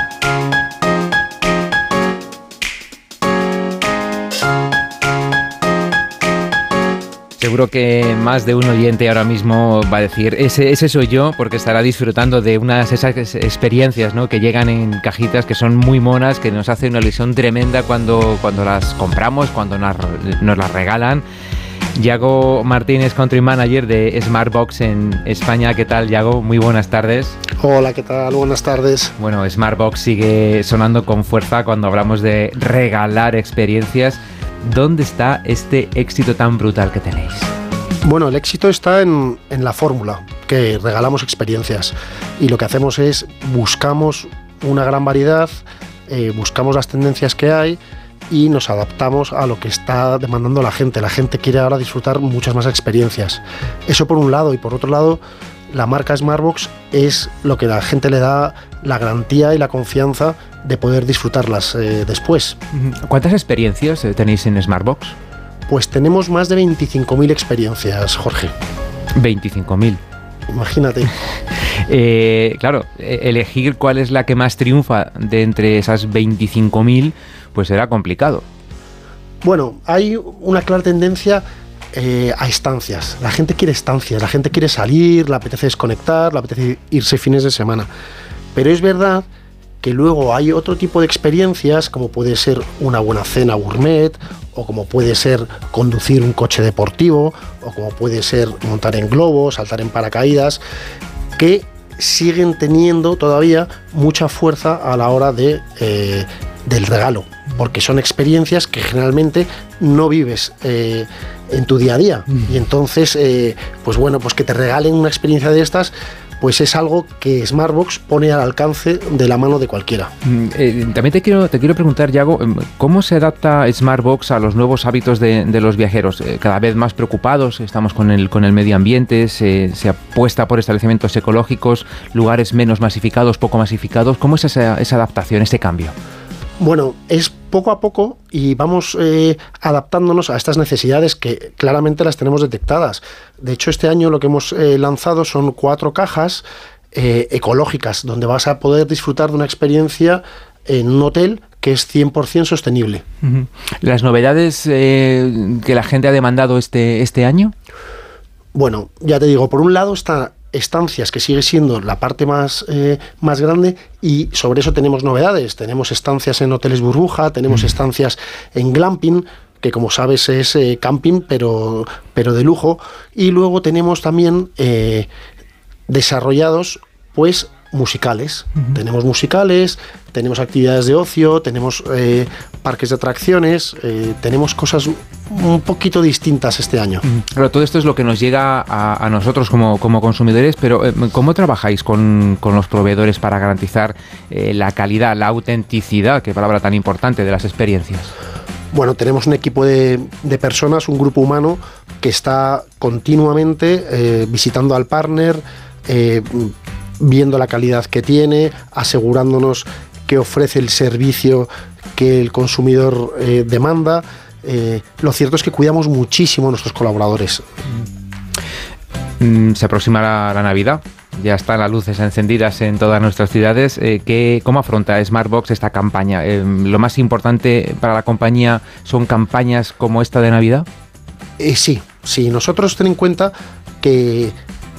Seguro que más de un oyente ahora mismo va a decir, ese, ese soy yo, porque estará disfrutando de unas esas experiencias ¿no? que llegan en cajitas que son muy monas, que nos hace una ilusión tremenda cuando, cuando las compramos, cuando nos, nos las regalan. Yago Martínez, Country Manager de Smartbox en España. ¿Qué tal, Yago? Muy buenas tardes. Hola, ¿qué tal? Buenas tardes. Bueno, Smartbox sigue sonando con fuerza cuando hablamos de regalar experiencias. ¿Dónde está este éxito tan brutal que tenéis? Bueno, el éxito está en, en la fórmula, que regalamos experiencias. Y lo que hacemos es buscamos una gran variedad, eh, buscamos las tendencias que hay y nos adaptamos a lo que está demandando la gente. La gente quiere ahora disfrutar muchas más experiencias. Eso por un lado. Y por otro lado, la marca Smartbox es lo que la gente le da la garantía y la confianza de poder disfrutarlas eh, después. ¿Cuántas experiencias eh, tenéis en Smartbox? Pues tenemos más de 25.000 experiencias, Jorge. 25.000. Imagínate. Eh, claro, eh, elegir cuál es la que más triunfa de entre esas 25.000, pues será complicado. Bueno, hay una clara tendencia eh, a estancias. La gente quiere estancias, la gente quiere salir, le apetece desconectar, le apetece irse fines de semana. Pero es verdad que luego hay otro tipo de experiencias, como puede ser una buena cena gourmet, o como puede ser conducir un coche deportivo, o como puede ser montar en globos, saltar en paracaídas, que siguen teniendo todavía mucha fuerza a la hora de, eh, del regalo, porque son experiencias que generalmente no vives eh, en tu día a día. Y entonces, eh, pues bueno, pues que te regalen una experiencia de estas, pues es algo que Smartbox pone al alcance de la mano de cualquiera. Mm, eh, también te quiero, te quiero preguntar, Yago, em, ¿cómo se adapta Smartbox a los nuevos hábitos de, de los viajeros? Eh, cada vez más preocupados, estamos con el, con el medio ambiente, se, se apuesta por establecimientos ecológicos, lugares menos masificados, poco masificados. ¿Cómo es esa, esa adaptación, ese cambio? Bueno, es poco a poco y vamos eh, adaptándonos a estas necesidades que claramente las tenemos detectadas. De hecho, este año lo que hemos eh, lanzado son cuatro cajas eh, ecológicas, donde vas a poder disfrutar de una experiencia en un hotel que es 100% sostenible. ¿Las novedades que la gente ha demandado este, este año? Bueno, ya te digo, por un lado está estancias, que sigue siendo la parte más, eh, más grande, y sobre eso tenemos novedades. Tenemos estancias en hoteles burbuja, tenemos estancias en glamping, que como sabes es eh, camping, pero, pero de lujo. Y luego tenemos también eh, desarrollados, pues, musicales. Tenemos musicales, tenemos actividades de ocio, tenemos eh, parques de atracciones, eh, tenemos cosas un poquito distintas este año. Claro, todo esto es lo que nos llega a, a nosotros como, como consumidores, pero eh, ¿cómo trabajáis con, con los proveedores para garantizar la calidad, la autenticidad, qué palabra tan importante, de las experiencias? Bueno, tenemos un equipo de, de personas, un grupo humano que está continuamente visitando al partner, viendo la calidad que tiene, asegurándonos que ofrece el servicio que el consumidor eh, demanda. Eh, lo cierto es que cuidamos muchísimo a nuestros colaboradores. Mm, se aproxima la, la Navidad. Ya están las luces encendidas en todas nuestras ciudades. Eh, ¿qué- ¿Cómo afronta Smartbox esta campaña? Eh, ¿Lo más importante para la compañía son campañas como esta de Navidad? Eh, sí, sí, nosotros ten en cuenta que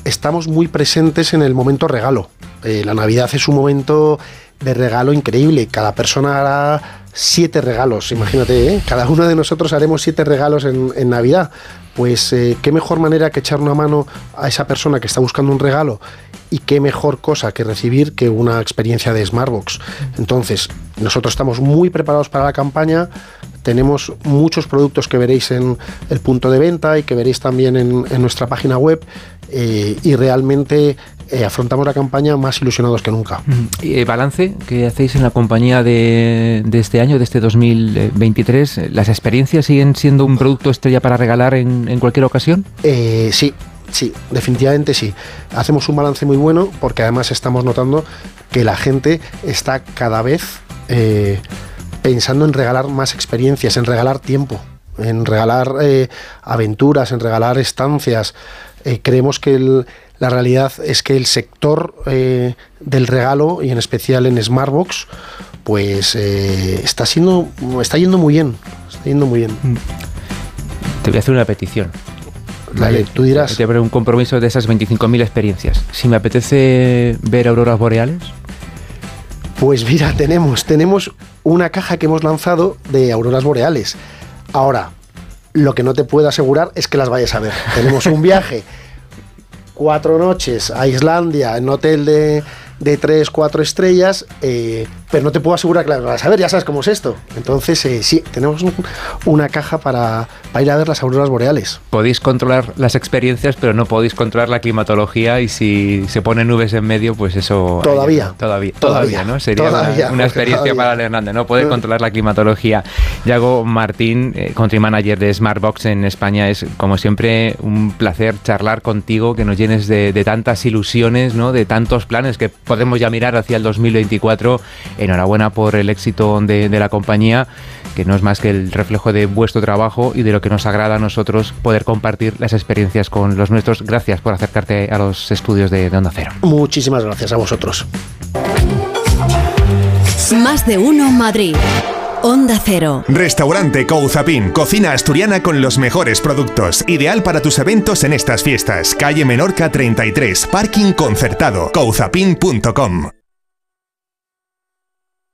estamos muy presentes en el momento regalo. Eh, la Navidad es un momento de regalo increíble. Cada persona hará siete regalos, imagínate, ¿eh? cada uno de nosotros haremos siete regalos en, Navidad. Pues eh, qué mejor manera que echar una mano a esa persona que está buscando un regalo y qué mejor cosa que recibir que una experiencia de Smartbox. Entonces, nosotros estamos muy preparados para la campaña, tenemos muchos productos que veréis en el punto de venta y que veréis también en nuestra página web eh, y realmente eh, afrontamos la campaña más ilusionados que nunca. ¿Y el balance que hacéis en la compañía de, de este año, de este 2023? eh, ¿Las experiencias siguen siendo un producto estrella para regalar en, en cualquier ocasión? Eh, sí, sí, definitivamente sí. Hacemos un balance muy bueno porque además estamos notando que la gente está cada vez eh, pensando en regalar más experiencias, en regalar tiempo, en regalar eh, aventuras, en regalar estancias. Eh, creemos que el- la realidad es que el sector eh, del regalo y en especial en Smartbox pues eh, está siendo está yendo muy bien está yendo muy bien Te voy a hacer una petición. Dale, tú dirás. Te un compromiso de esas 25.000 experiencias. Si me apetece ver auroras boreales, Pues mira, tenemos, tenemos una caja que hemos lanzado de auroras boreales. Ahora, lo que no te puedo asegurar es que las vayas a ver. Tenemos un viaje, cuatro noches a Islandia, en un hotel de, de tres, cuatro estrellas, eh, pero no te puedo asegurar que las vas a ver, ya sabes cómo es esto. Entonces, eh, sí, tenemos un- una caja para, para ir a ver las auroras boreales. podéis controlar las experiencias, pero no podéis controlar la climatología y si se ponen nubes en medio, pues eso... Todavía. todavía, Todavía. todavía, ¿no? Sería una- Todavía, una, porque experiencia para el Hernández, no puede controlar la climatología. Yago Martín, eh, country manager de Smartbox en España, es como siempre un placer charlar contigo, que nos llenes de, de tantas ilusiones, ¿no? De tantos planes que podemos ya mirar hacia el 2024. Enhorabuena por el éxito de, de la compañía, que no es más que el reflejo de vuestro trabajo y de lo que nos agrada a nosotros poder compartir las experiencias con los nuestros. Gracias por acercarte a los estudios de, de Onda Cero. Muchísimas gracias a vosotros. Más de uno Madrid. Onda Cero. Restaurante Couzapin, cocina asturiana con los mejores productos. Ideal para tus eventos en estas fiestas. Calle Menorca 33, parking concertado. Couzapin.com.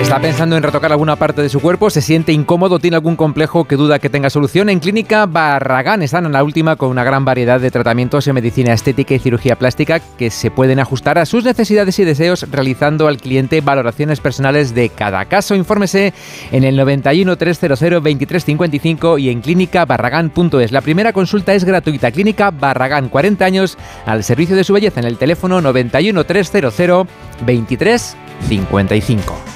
Está pensando en retocar alguna parte de su cuerpo, se siente incómodo, tiene algún complejo que duda que tenga solución. En Clínica Barragán están en la última con una gran variedad de tratamientos en medicina estética y cirugía plástica que se pueden ajustar a sus necesidades y deseos realizando al cliente valoraciones personales de cada caso. Infórmese en el 91 300 2355 y en clínicabarragán.es. La primera consulta es gratuita. Clínica Barragán, 40 años al servicio de su belleza en el teléfono 91 300 2355.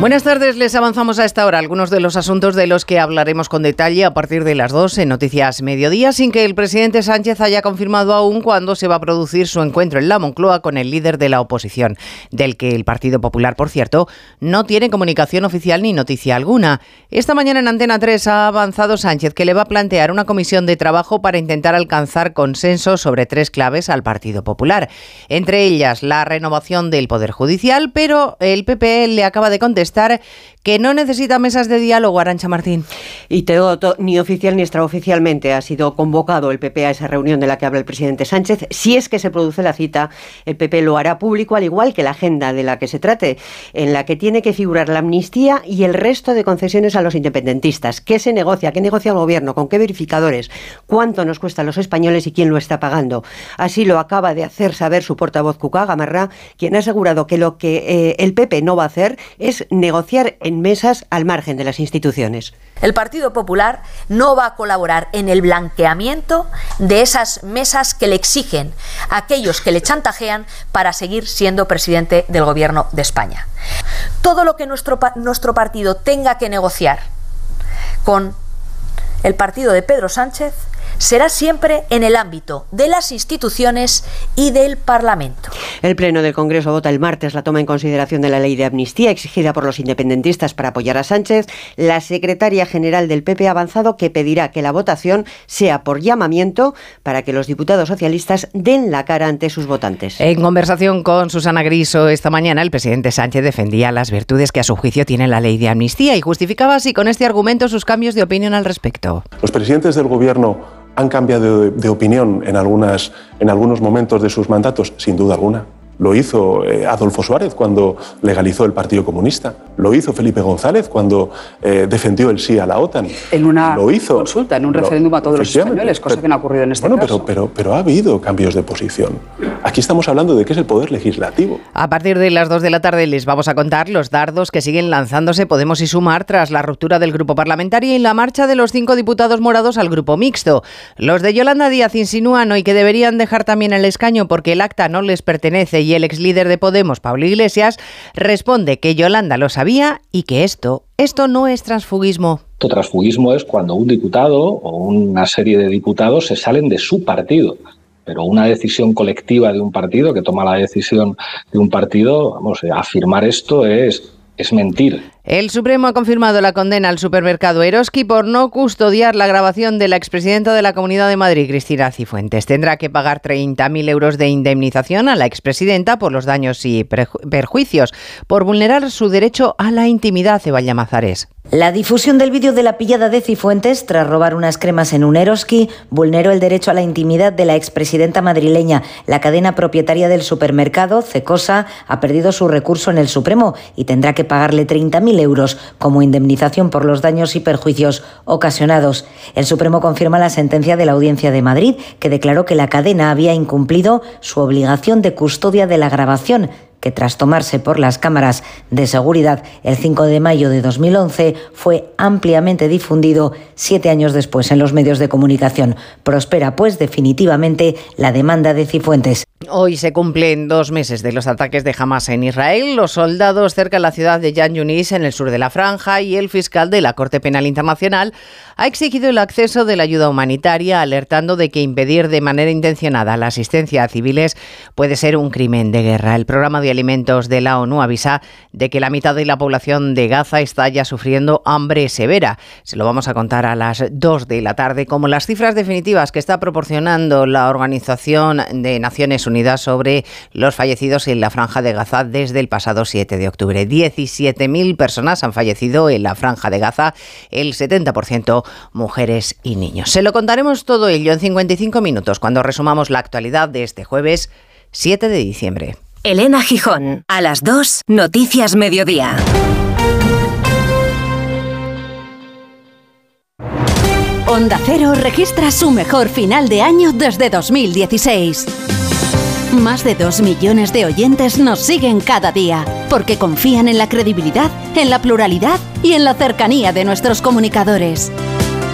Buenas tardes, les avanzamos a esta hora algunos de los asuntos de los que hablaremos con detalle a partir de las 2 en Noticias Mediodía, sin que el presidente Sánchez haya confirmado aún cuándo se va a producir su encuentro en la Moncloa con el líder de la oposición, del que el Partido Popular, por cierto, no tiene comunicación oficial ni noticia alguna. Esta mañana en Antena 3 ha avanzado Sánchez que le va a plantear una comisión de trabajo para intentar alcanzar consenso sobre tres claves al Partido Popular, entre ellas la renovación del Poder Judicial, pero el PP le acaba de contestar que no necesita mesas de diálogo, Arancha Martín. Y Teodo, ni oficial ni extraoficialmente ha sido convocado el PP a esa reunión de la que habla el presidente Sánchez. Si es que se produce la cita, el PP lo hará público, al igual que la agenda de la que se trate, en la que tiene que figurar la amnistía y el resto de concesiones a los independentistas. ¿Qué se negocia? ¿Qué negocia el gobierno? ¿Con qué verificadores? ¿Cuánto nos cuesta a los españoles y quién lo está pagando? Así lo acaba de hacer saber su portavoz Cuca Gamarra, quien ha asegurado que lo que eh, el PP no va a hacer es negociar en mesas al margen de las instituciones. El Partido Popular no va a colaborar en el blanqueamiento de esas mesas que le exigen a aquellos que le chantajean para seguir siendo presidente del Gobierno de España. Todo lo que nuestro, nuestro partido tenga que negociar con el partido de Pedro Sánchez será siempre en el ámbito de las instituciones y del Parlamento. El Pleno del Congreso vota el martes la toma en consideración de la ley de amnistía exigida por los independentistas para apoyar a Sánchez. La secretaria general del PP ha avanzado que pedirá que la votación sea por llamamiento para que los diputados socialistas den la cara ante sus votantes. En conversación con Susana Griso esta mañana, el presidente Sánchez defendía las virtudes que a su juicio tiene la ley de amnistía y justificaba así con este argumento sus cambios de opinión al respecto. Los presidentes del gobierno han cambiado de, opinión en, en algunos momentos de sus mandatos, sin duda alguna. Lo hizo eh, Adolfo Suárez cuando legalizó el Partido Comunista. Lo hizo Felipe González cuando eh, defendió el sí a la OTAN. En una lo hizo, consulta, en un lo- referéndum a todos los españoles, cosa Pero- que no ha ocurrido en este bueno, caso. pero, pero, pero ha habido cambios de posición. Aquí estamos hablando de qué es el poder legislativo. A partir de las 2 de la tarde les vamos a contar los dardos que siguen lanzándose Podemos y Sumar tras la ruptura del grupo parlamentario y la marcha de los cinco diputados morados al grupo mixto. Los de Yolanda Díaz insinúan hoy que deberían dejar también el escaño porque el acta no les pertenece y el ex líder de Podemos, Pablo Iglesias, responde que Yolanda lo sabía y que esto, esto no es transfugismo. Transfugismo es cuando un diputado o una serie de diputados se salen de su partido. Pero una decisión colectiva de un partido, que toma la decisión de un partido, vamos, afirmar esto es, es mentir. El Supremo ha confirmado la condena al supermercado Eroski por no custodiar la grabación de la expresidenta de la Comunidad de Madrid, Cristina Cifuentes. Tendrá que pagar 30.000 euros de indemnización a la expresidenta por los daños y perjuicios por vulnerar su derecho a la intimidad, Ceballa Mazares. La difusión del vídeo de la pillada de Cifuentes tras robar unas cremas en un Eroski vulneró el derecho a la intimidad de la expresidenta madrileña. La cadena propietaria del supermercado, Cecosa, ha perdido su recurso en el Supremo y tendrá que pagarle 30.000 euros como indemnización por los daños y perjuicios ocasionados. El Supremo confirma la sentencia de la Audiencia de Madrid, que declaró que la cadena había incumplido su obligación de custodia de la grabación que tras tomarse por las cámaras de seguridad el 5 de mayo de 2011 fue ampliamente difundido siete años después en los medios de comunicación. Prospera pues definitivamente la demanda de Cifuentes. Hoy se cumplen dos meses de los ataques de Hamas en Israel. Los soldados cerca de la ciudad de Yan Yunis, en el sur de la franja, y el fiscal de la Corte Penal Internacional ha exigido el acceso de la ayuda humanitaria, alertando de que impedir de manera intencionada la asistencia a civiles puede ser un crimen de guerra. El programa de alimentos de la ONU avisa de que la mitad de la población de Gaza está ya sufriendo hambre severa. Se lo vamos a contar a las dos de la tarde, como las cifras definitivas que está proporcionando la Organización de Naciones Unidas sobre los fallecidos en la franja de Gaza desde el pasado 7 de octubre. 17.000 personas han fallecido en la franja de Gaza, el 70% mujeres y niños. Se lo contaremos todo ello en 55 minutos cuando resumamos la actualidad de este jueves 7 de diciembre. Elena Gijón, a las 2, Noticias Mediodía. Onda Cero registra su mejor final de año desde 2016. Más de 2 millones de oyentes nos siguen cada día porque confían en la credibilidad, en la pluralidad y en la cercanía de nuestros comunicadores.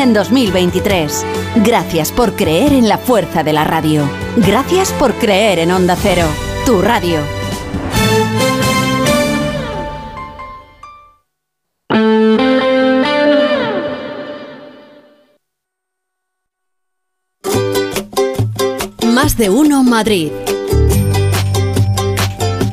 en 2023. Gracias por creer en la fuerza de la radio. Gracias por creer en Onda Cero, tu radio. Más de uno Madrid.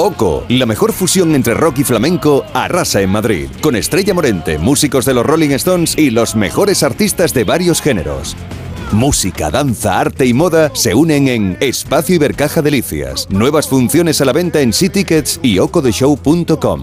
Oco, la mejor fusión entre rock y flamenco, arrasa en Madrid, con Estrella Morente, músicos de los Rolling Stones y los mejores artistas de varios géneros. Música, danza, arte y moda se unen en Espacio Ibercaja Delicias. Nuevas funciones a la venta en Tickets y ocodeshow.com.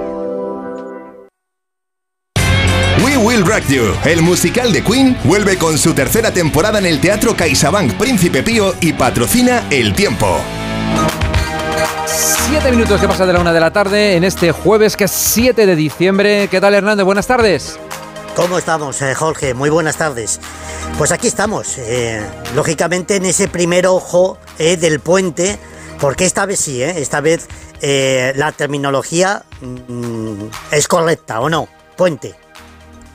Will Rock You, el musical de Queen, vuelve con su tercera temporada en el Teatro CaixaBank Príncipe Pío y patrocina El Tiempo. Siete minutos que pasa de la una de la tarde en este jueves que es 7 de diciembre. ¿Qué tal Hernández? Buenas tardes. ¿Cómo estamos, eh, Jorge? Muy buenas tardes. Pues aquí estamos, eh, lógicamente en ese primer ojo eh, del puente, porque esta vez sí, eh, esta vez eh, la terminología mm, es correcta, ¿o no? Puente.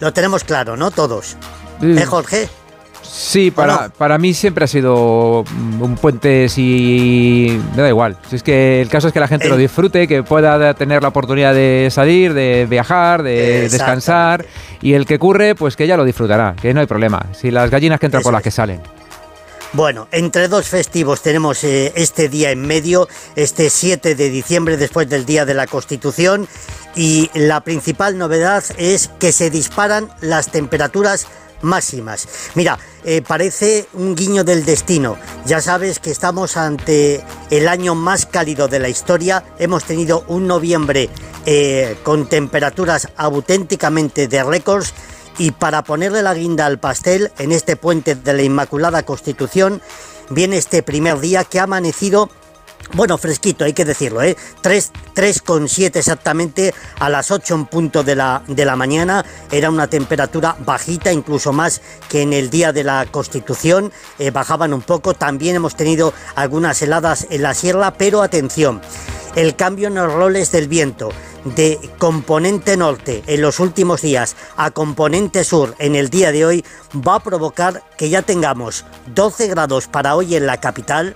Lo tenemos claro, ¿no? Todos. Mm. ¿Eh, Jorge? Sí, para, para mí siempre ha sido mm, un puente si... Me da igual. Si es que el caso es que la gente lo disfrute, que pueda tener la oportunidad de salir, de viajar, de descansar. Y el que curre, pues que ya lo disfrutará, que no hay problema. Si las gallinas que entran por las que salen. Bueno, entre dos festivos tenemos eh, este día en medio, este 7 de diciembre después del Día de la Constitución y la principal novedad es que se disparan las temperaturas máximas. Mira, eh, parece un guiño del destino. Ya sabes que estamos ante el año más cálido de la historia. Hemos tenido un noviembre eh, con temperaturas auténticamente de récords y para ponerle la guinda al pastel en este puente de la Inmaculada Constitución viene este primer día que ha amanecido bueno, fresquito, hay que decirlo, ¿eh? 3, 3,7 exactamente a las 8 en punto de la, de la mañana. Era una temperatura bajita, incluso más que en el día de la Constitución. Eh, bajaban un poco. También hemos tenido algunas heladas en la sierra, pero atención, el cambio en los roles del viento. de componente norte en los últimos días a componente sur en el día de hoy va a provocar que ya tengamos 12 grados para hoy en la capital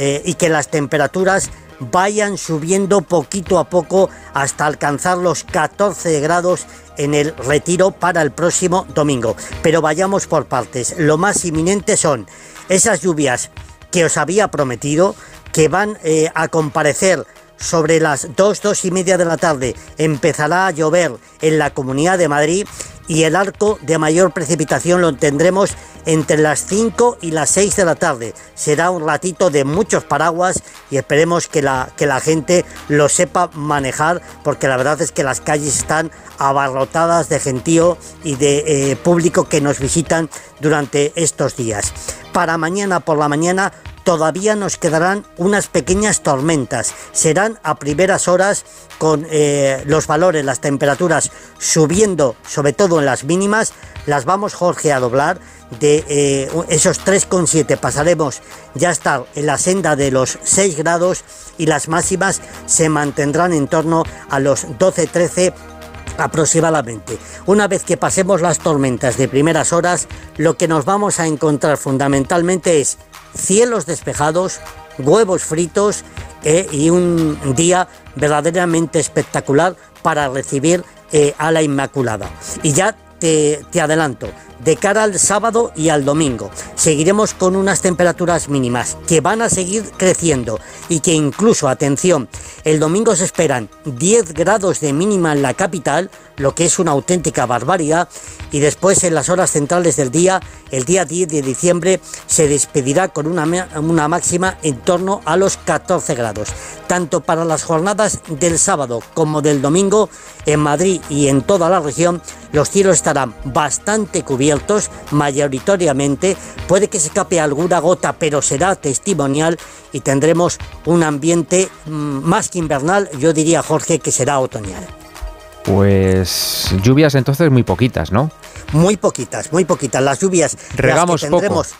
eh, y que las temperaturas vayan subiendo poquito a poco hasta alcanzar los 14 grados en el retiro para el próximo domingo. Pero vayamos por partes. Lo más inminente son esas lluvias que os había prometido, que van eh, a comparecer sobre las 2, 2 y media de la tarde empezará a llover en la Comunidad de Madrid y el arco de mayor precipitación lo tendremos entre las 5 y las 6 de la tarde. Será un ratito de muchos paraguas y esperemos que la, que la gente lo sepa manejar porque la verdad es que las calles están abarrotadas de gentío y de eh, público que nos visitan durante estos días. Para mañana por la mañana todavía nos quedarán unas pequeñas tormentas. Serán a primeras horas con eh, los valores, las temperaturas subiendo, sobre todo en las mínimas. Las vamos, Jorge, a doblar. De eh, esos 3,7 pasaremos ya estar en la senda de los 6 grados y las máximas se mantendrán en torno a los 12-13 aproximadamente. Una vez que pasemos las tormentas de primeras horas, lo que nos vamos a encontrar fundamentalmente es cielos despejados, huevos fritos eh, y un día verdaderamente espectacular para recibir eh, a la Inmaculada. Y ya te, te adelanto, de cara al sábado y al domingo. Seguiremos con unas temperaturas mínimas que van a seguir creciendo y que incluso, atención, el domingo se esperan 10 grados de mínima en la capital, lo que es una auténtica barbaridad, y después en las horas centrales del día, el día 10 de diciembre, se despedirá con una, una máxima en torno a los 14 grados. Tanto para las jornadas del sábado como del domingo, en Madrid y en toda la región, los cielos estarán bastante cubiertos, mayoritariamente. Puede que se escape alguna gota, pero será testimonial y tendremos un ambiente mm, más que invernal, yo diría, Jorge, que será otoñal. Pues lluvias entonces muy poquitas, ¿no? Muy poquitas, muy poquitas. Las lluvias Regamos las que tendremos.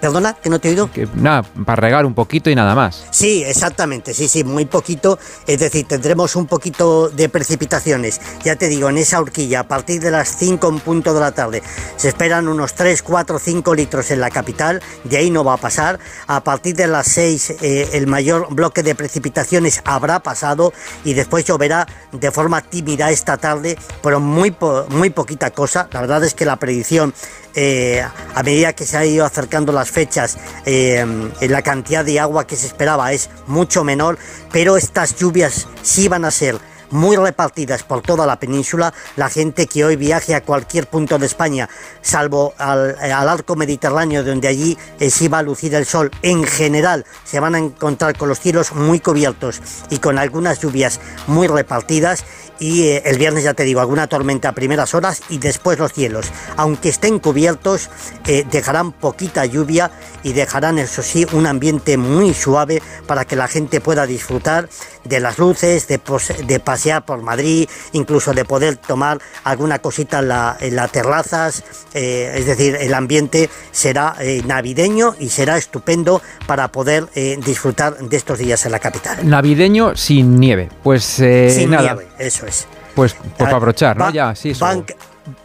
Perdona, que no te he oído. nada, para regar un poquito y nada más. Sí, exactamente, sí, sí, muy poquito. Es decir, tendremos un poquito de precipitaciones. Ya te digo, en esa horquilla, a partir de las 5 en punto de la tarde, se esperan unos 3, 4, 5 litros en la capital. De ahí no va a pasar. A partir de las 6, eh, el mayor bloque de precipitaciones habrá pasado y después lloverá de forma tímida esta tarde, pero muy, muy poquita cosa. La verdad es que la predicción eh, a medida que se ha ido acercando las fechas, eh, la cantidad de agua que se esperaba es mucho menor, pero estas lluvias sí van a ser muy repartidas por toda la península. La gente que hoy viaje a cualquier punto de España, salvo al, arco mediterráneo, donde allí eh, se va a lucir el sol, en general se van a encontrar con los cielos muy cubiertos y con algunas lluvias muy repartidas. Y eh, el viernes, ya te digo, alguna tormenta a primeras horas y después los cielos, aunque estén cubiertos, eh, dejarán poquita lluvia y dejarán, eso sí, un ambiente muy suave para que la gente pueda disfrutar de las luces, de, de pasear por Madrid, incluso de poder tomar alguna cosita en, las terrazas. Eh, es decir, el ambiente será eh, navideño y será estupendo para poder eh, disfrutar de estos días en la capital. Navideño sin nieve. Pues sin nada. nieve, eso es. Pues, pues para aprovechar, ¿no? ya, sí,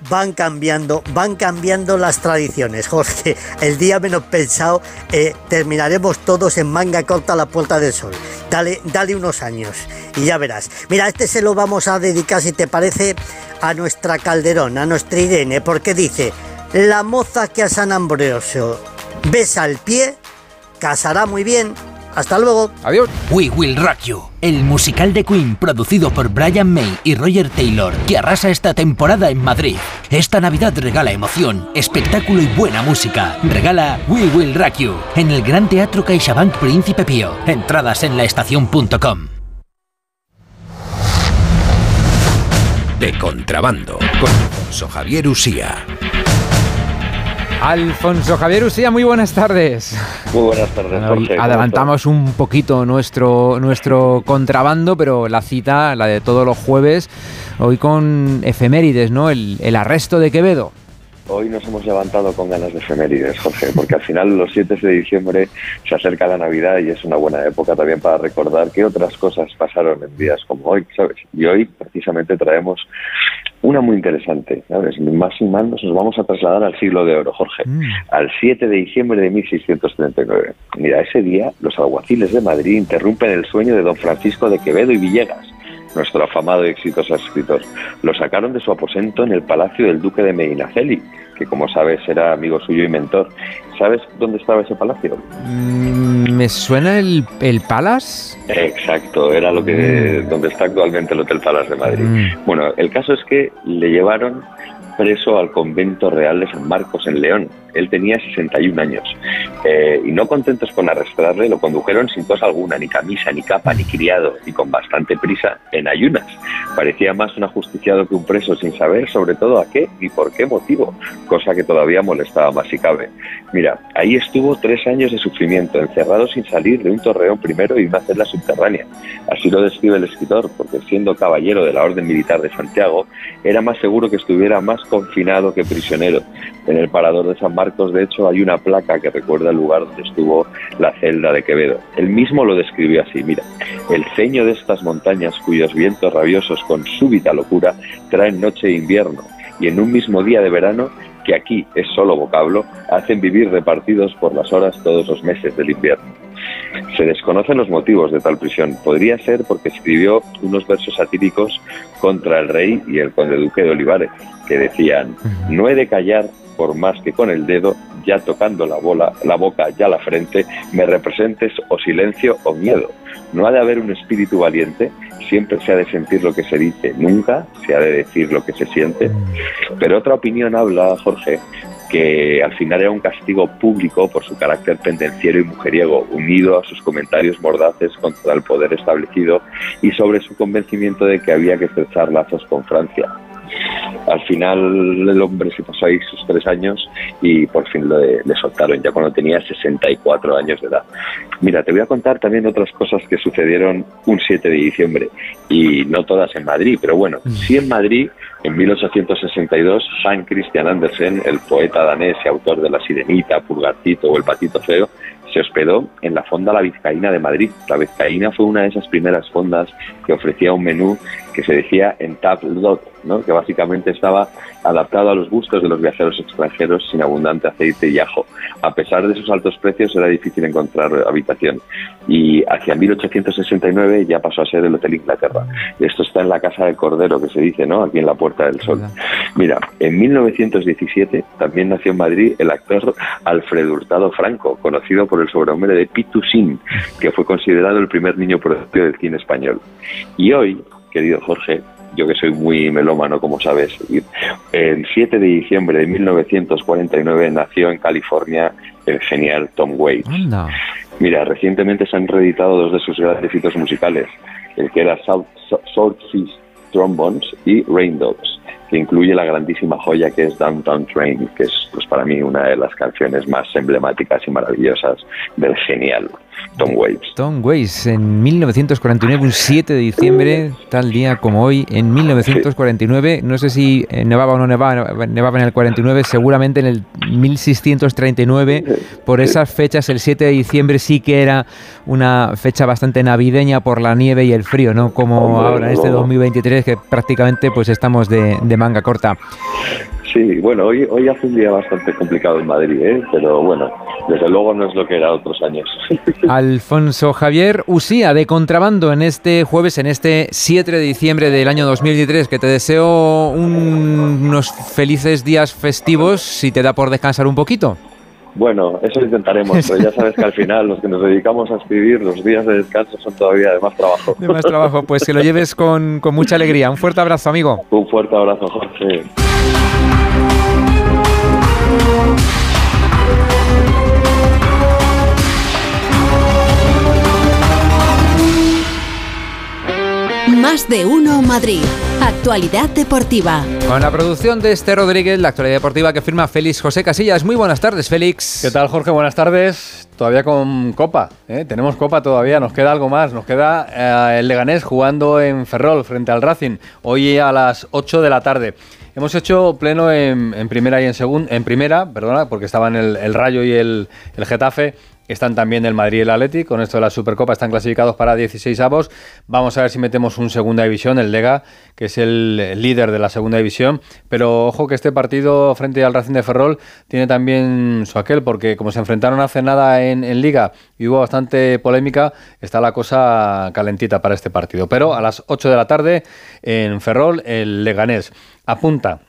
van cambiando, van cambiando las tradiciones, Jorge. El día menos pensado eh, terminaremos todos en manga corta a la Puerta del Sol. Dale, dale unos años y ya verás. Mira, este se lo vamos a dedicar, si te parece, a nuestra Calderón, a nuestra Irene, porque dice, la moza que a San Ambrosio besa el pie, casará muy bien hasta luego. Adiós. We Will Rock You, el musical de Queen producido por Brian May y Roger Taylor, que arrasa esta temporada en Madrid. Esta Navidad regala emoción, espectáculo y buena música. Regala We Will Rock You en el Gran Teatro CaixaBank Príncipe Pío. Entradas en laestacion.com. De contrabando con Alfonso Javier Usía. Alfonso Javier Usía, muy buenas tardes. Muy buenas tardes, Jorge. Adelantamos un poquito nuestro, nuestro contrabando, pero la cita, la de todos los jueves, hoy con efemérides, ¿no? El, el arresto de Quevedo. Hoy nos hemos levantado con ganas de efemérides, Jorge, porque al final los 7 de diciembre se acerca la Navidad y es una buena época también para recordar qué otras cosas pasaron en días como hoy, ¿sabes? Y hoy precisamente traemos una muy interesante, ¿sabes? Más y más nos vamos a trasladar al siglo de oro, Jorge, mm. al 7 de diciembre de 1639. Mira, ese día los alguaciles de Madrid interrumpen el sueño de don Francisco de Quevedo y Villegas nuestro afamado y exitoso escritor. Lo sacaron de su aposento en el palacio del duque de Medinaceli, que como sabes era amigo suyo y mentor. ¿Sabes dónde estaba ese palacio? Mm, ¿Me suena el, el Palace? Exacto, era lo que mm. donde está actualmente el Hotel Palace de Madrid. Mm. Bueno, el caso es que le llevaron preso al convento real de San Marcos en León. Él tenía 61 años. Eh, y no contentos con arrastrarle, lo condujeron sin cosa alguna, ni camisa, ni capa, ni criado, y con bastante prisa, en ayunas. Parecía más un ajusticiado que un preso, sin saber sobre todo a qué ni por qué motivo, cosa que todavía molestaba más si cabe. Mira, ahí estuvo tres años de sufrimiento, encerrado sin salir de un torreón primero y una celda subterránea. Así lo describe el escritor, porque siendo caballero de la Orden Militar de Santiago, era más seguro que estuviera más confinado que prisionero. En el parador de San Marcos, de hecho, hay una placa que recuerda el lugar donde estuvo la celda de Quevedo. Él mismo lo describió así, mira, el ceño de estas montañas cuyos vientos rabiosos con súbita locura traen noche e invierno, y en un mismo día de verano que aquí es solo vocablo, hacen vivir repartidos por las horas todos los meses del invierno. Se desconocen los motivos de tal prisión. Podría ser porque escribió unos versos satíricos contra el rey y el conde duque de Olivares, que decían, no he de callar por más que con el dedo, ya tocando la, bola, la boca, ya la frente, me representes o silencio o miedo. No ha de haber un espíritu valiente, siempre se ha de sentir lo que se dice, nunca se ha de decir lo que se siente. Pero otra opinión habla, Jorge, que al final era un castigo público por su carácter pendenciero y mujeriego, unido a sus comentarios mordaces contra el poder establecido y sobre su convencimiento de que había que estrechar lazos con Francia. Al final el hombre se pasó ahí sus tres años y por fin le, le, soltaron ya cuando tenía 64 años de edad. Mira, te voy a contar también otras cosas que sucedieron un 7 de diciembre y no todas en Madrid, pero bueno, mm. sí en Madrid en 1862 Hans Christian Andersen, el poeta danés y autor de La Sirenita, Purgarcito o El Patito Feo, se hospedó en la Fonda La Vizcaína de Madrid. La Vizcaína fue una de esas primeras fondas que ofrecía un menú que se decía en table ¿no? que básicamente estaba adaptado a los gustos de los viajeros extranjeros sin abundante aceite y ajo. A pesar de sus altos precios era difícil encontrar habitación y hacia 1869 ya pasó a ser el Hotel Inglaterra. Esto está en la Casa del Cordero que se dice, ¿no? aquí en la Puerta del Sol. Mira, en 1917 también nació en Madrid el actor Alfredo Hurtado Franco, conocido por el sobrenombre de Pitu Sin, que fue considerado el primer niño producido del cine español. Y hoy, querido Jorge, yo que soy muy melómano, como sabes, el 7 de diciembre de 1949 nació en California el genial Tom Waits. Mira, recientemente se han reeditado dos de sus grandes hitos musicales, el que era South, South Seas Trombones y Rain Dogs que incluye la grandísima joya que es Downtown Train, que es pues para mí una de las canciones más emblemáticas y maravillosas del genial Tom Waits. Tom Waits, en 1949, un 7 de diciembre, tal día como hoy, en 1949, no sé si eh, nevaba o no nevaba, nevaba en el 49, seguramente en el 1639, por esas fechas, el 7 de diciembre sí que era una fecha bastante navideña por la nieve y el frío, ¿no? Como ahora en este 2023, que prácticamente pues estamos de manga corta. Sí, bueno, hoy, hoy hace un día bastante complicado en Madrid, ¿eh? pero bueno, desde luego no es lo que era otros años. Alfonso Javier Usía, de contrabando, en este jueves, en este 7 de diciembre del año 2023, que te deseo unos felices días festivos, si te da por descansar un poquito. Bueno, eso intentaremos, pero ya sabes que al final los que nos dedicamos a escribir, los días de descanso son todavía de más trabajo. De más trabajo, pues que lo lleves con, con mucha alegría. Un fuerte abrazo, amigo. Un fuerte abrazo, Jorge. Más de uno Madrid. Actualidad deportiva. Con la producción de Este Rodríguez, la actualidad deportiva que firma Félix José Casillas. Muy buenas tardes, Félix. ¿Qué tal, Jorge? Buenas tardes. Todavía con Copa. ¿eh? Tenemos Copa todavía, nos queda algo más. Nos queda eh, el Leganés jugando en Ferrol frente al Racing, hoy a las 8 de la tarde. Hemos hecho pleno en, primera y en segunda, en primera, perdona, porque estaban el, el Rayo y el, el Getafe están también el Madrid y el Atleti, con esto de la Supercopa están clasificados para 16 avos. Vamos a ver si metemos un segunda división, el Lega, que es el líder de la segunda división. Pero ojo que este partido frente al Racing de Ferrol tiene también su aquel, porque como se enfrentaron hace nada en, en Liga y hubo bastante polémica, está la cosa calentita para este partido. Pero a las 8 de la tarde en Ferrol, el Leganés apunta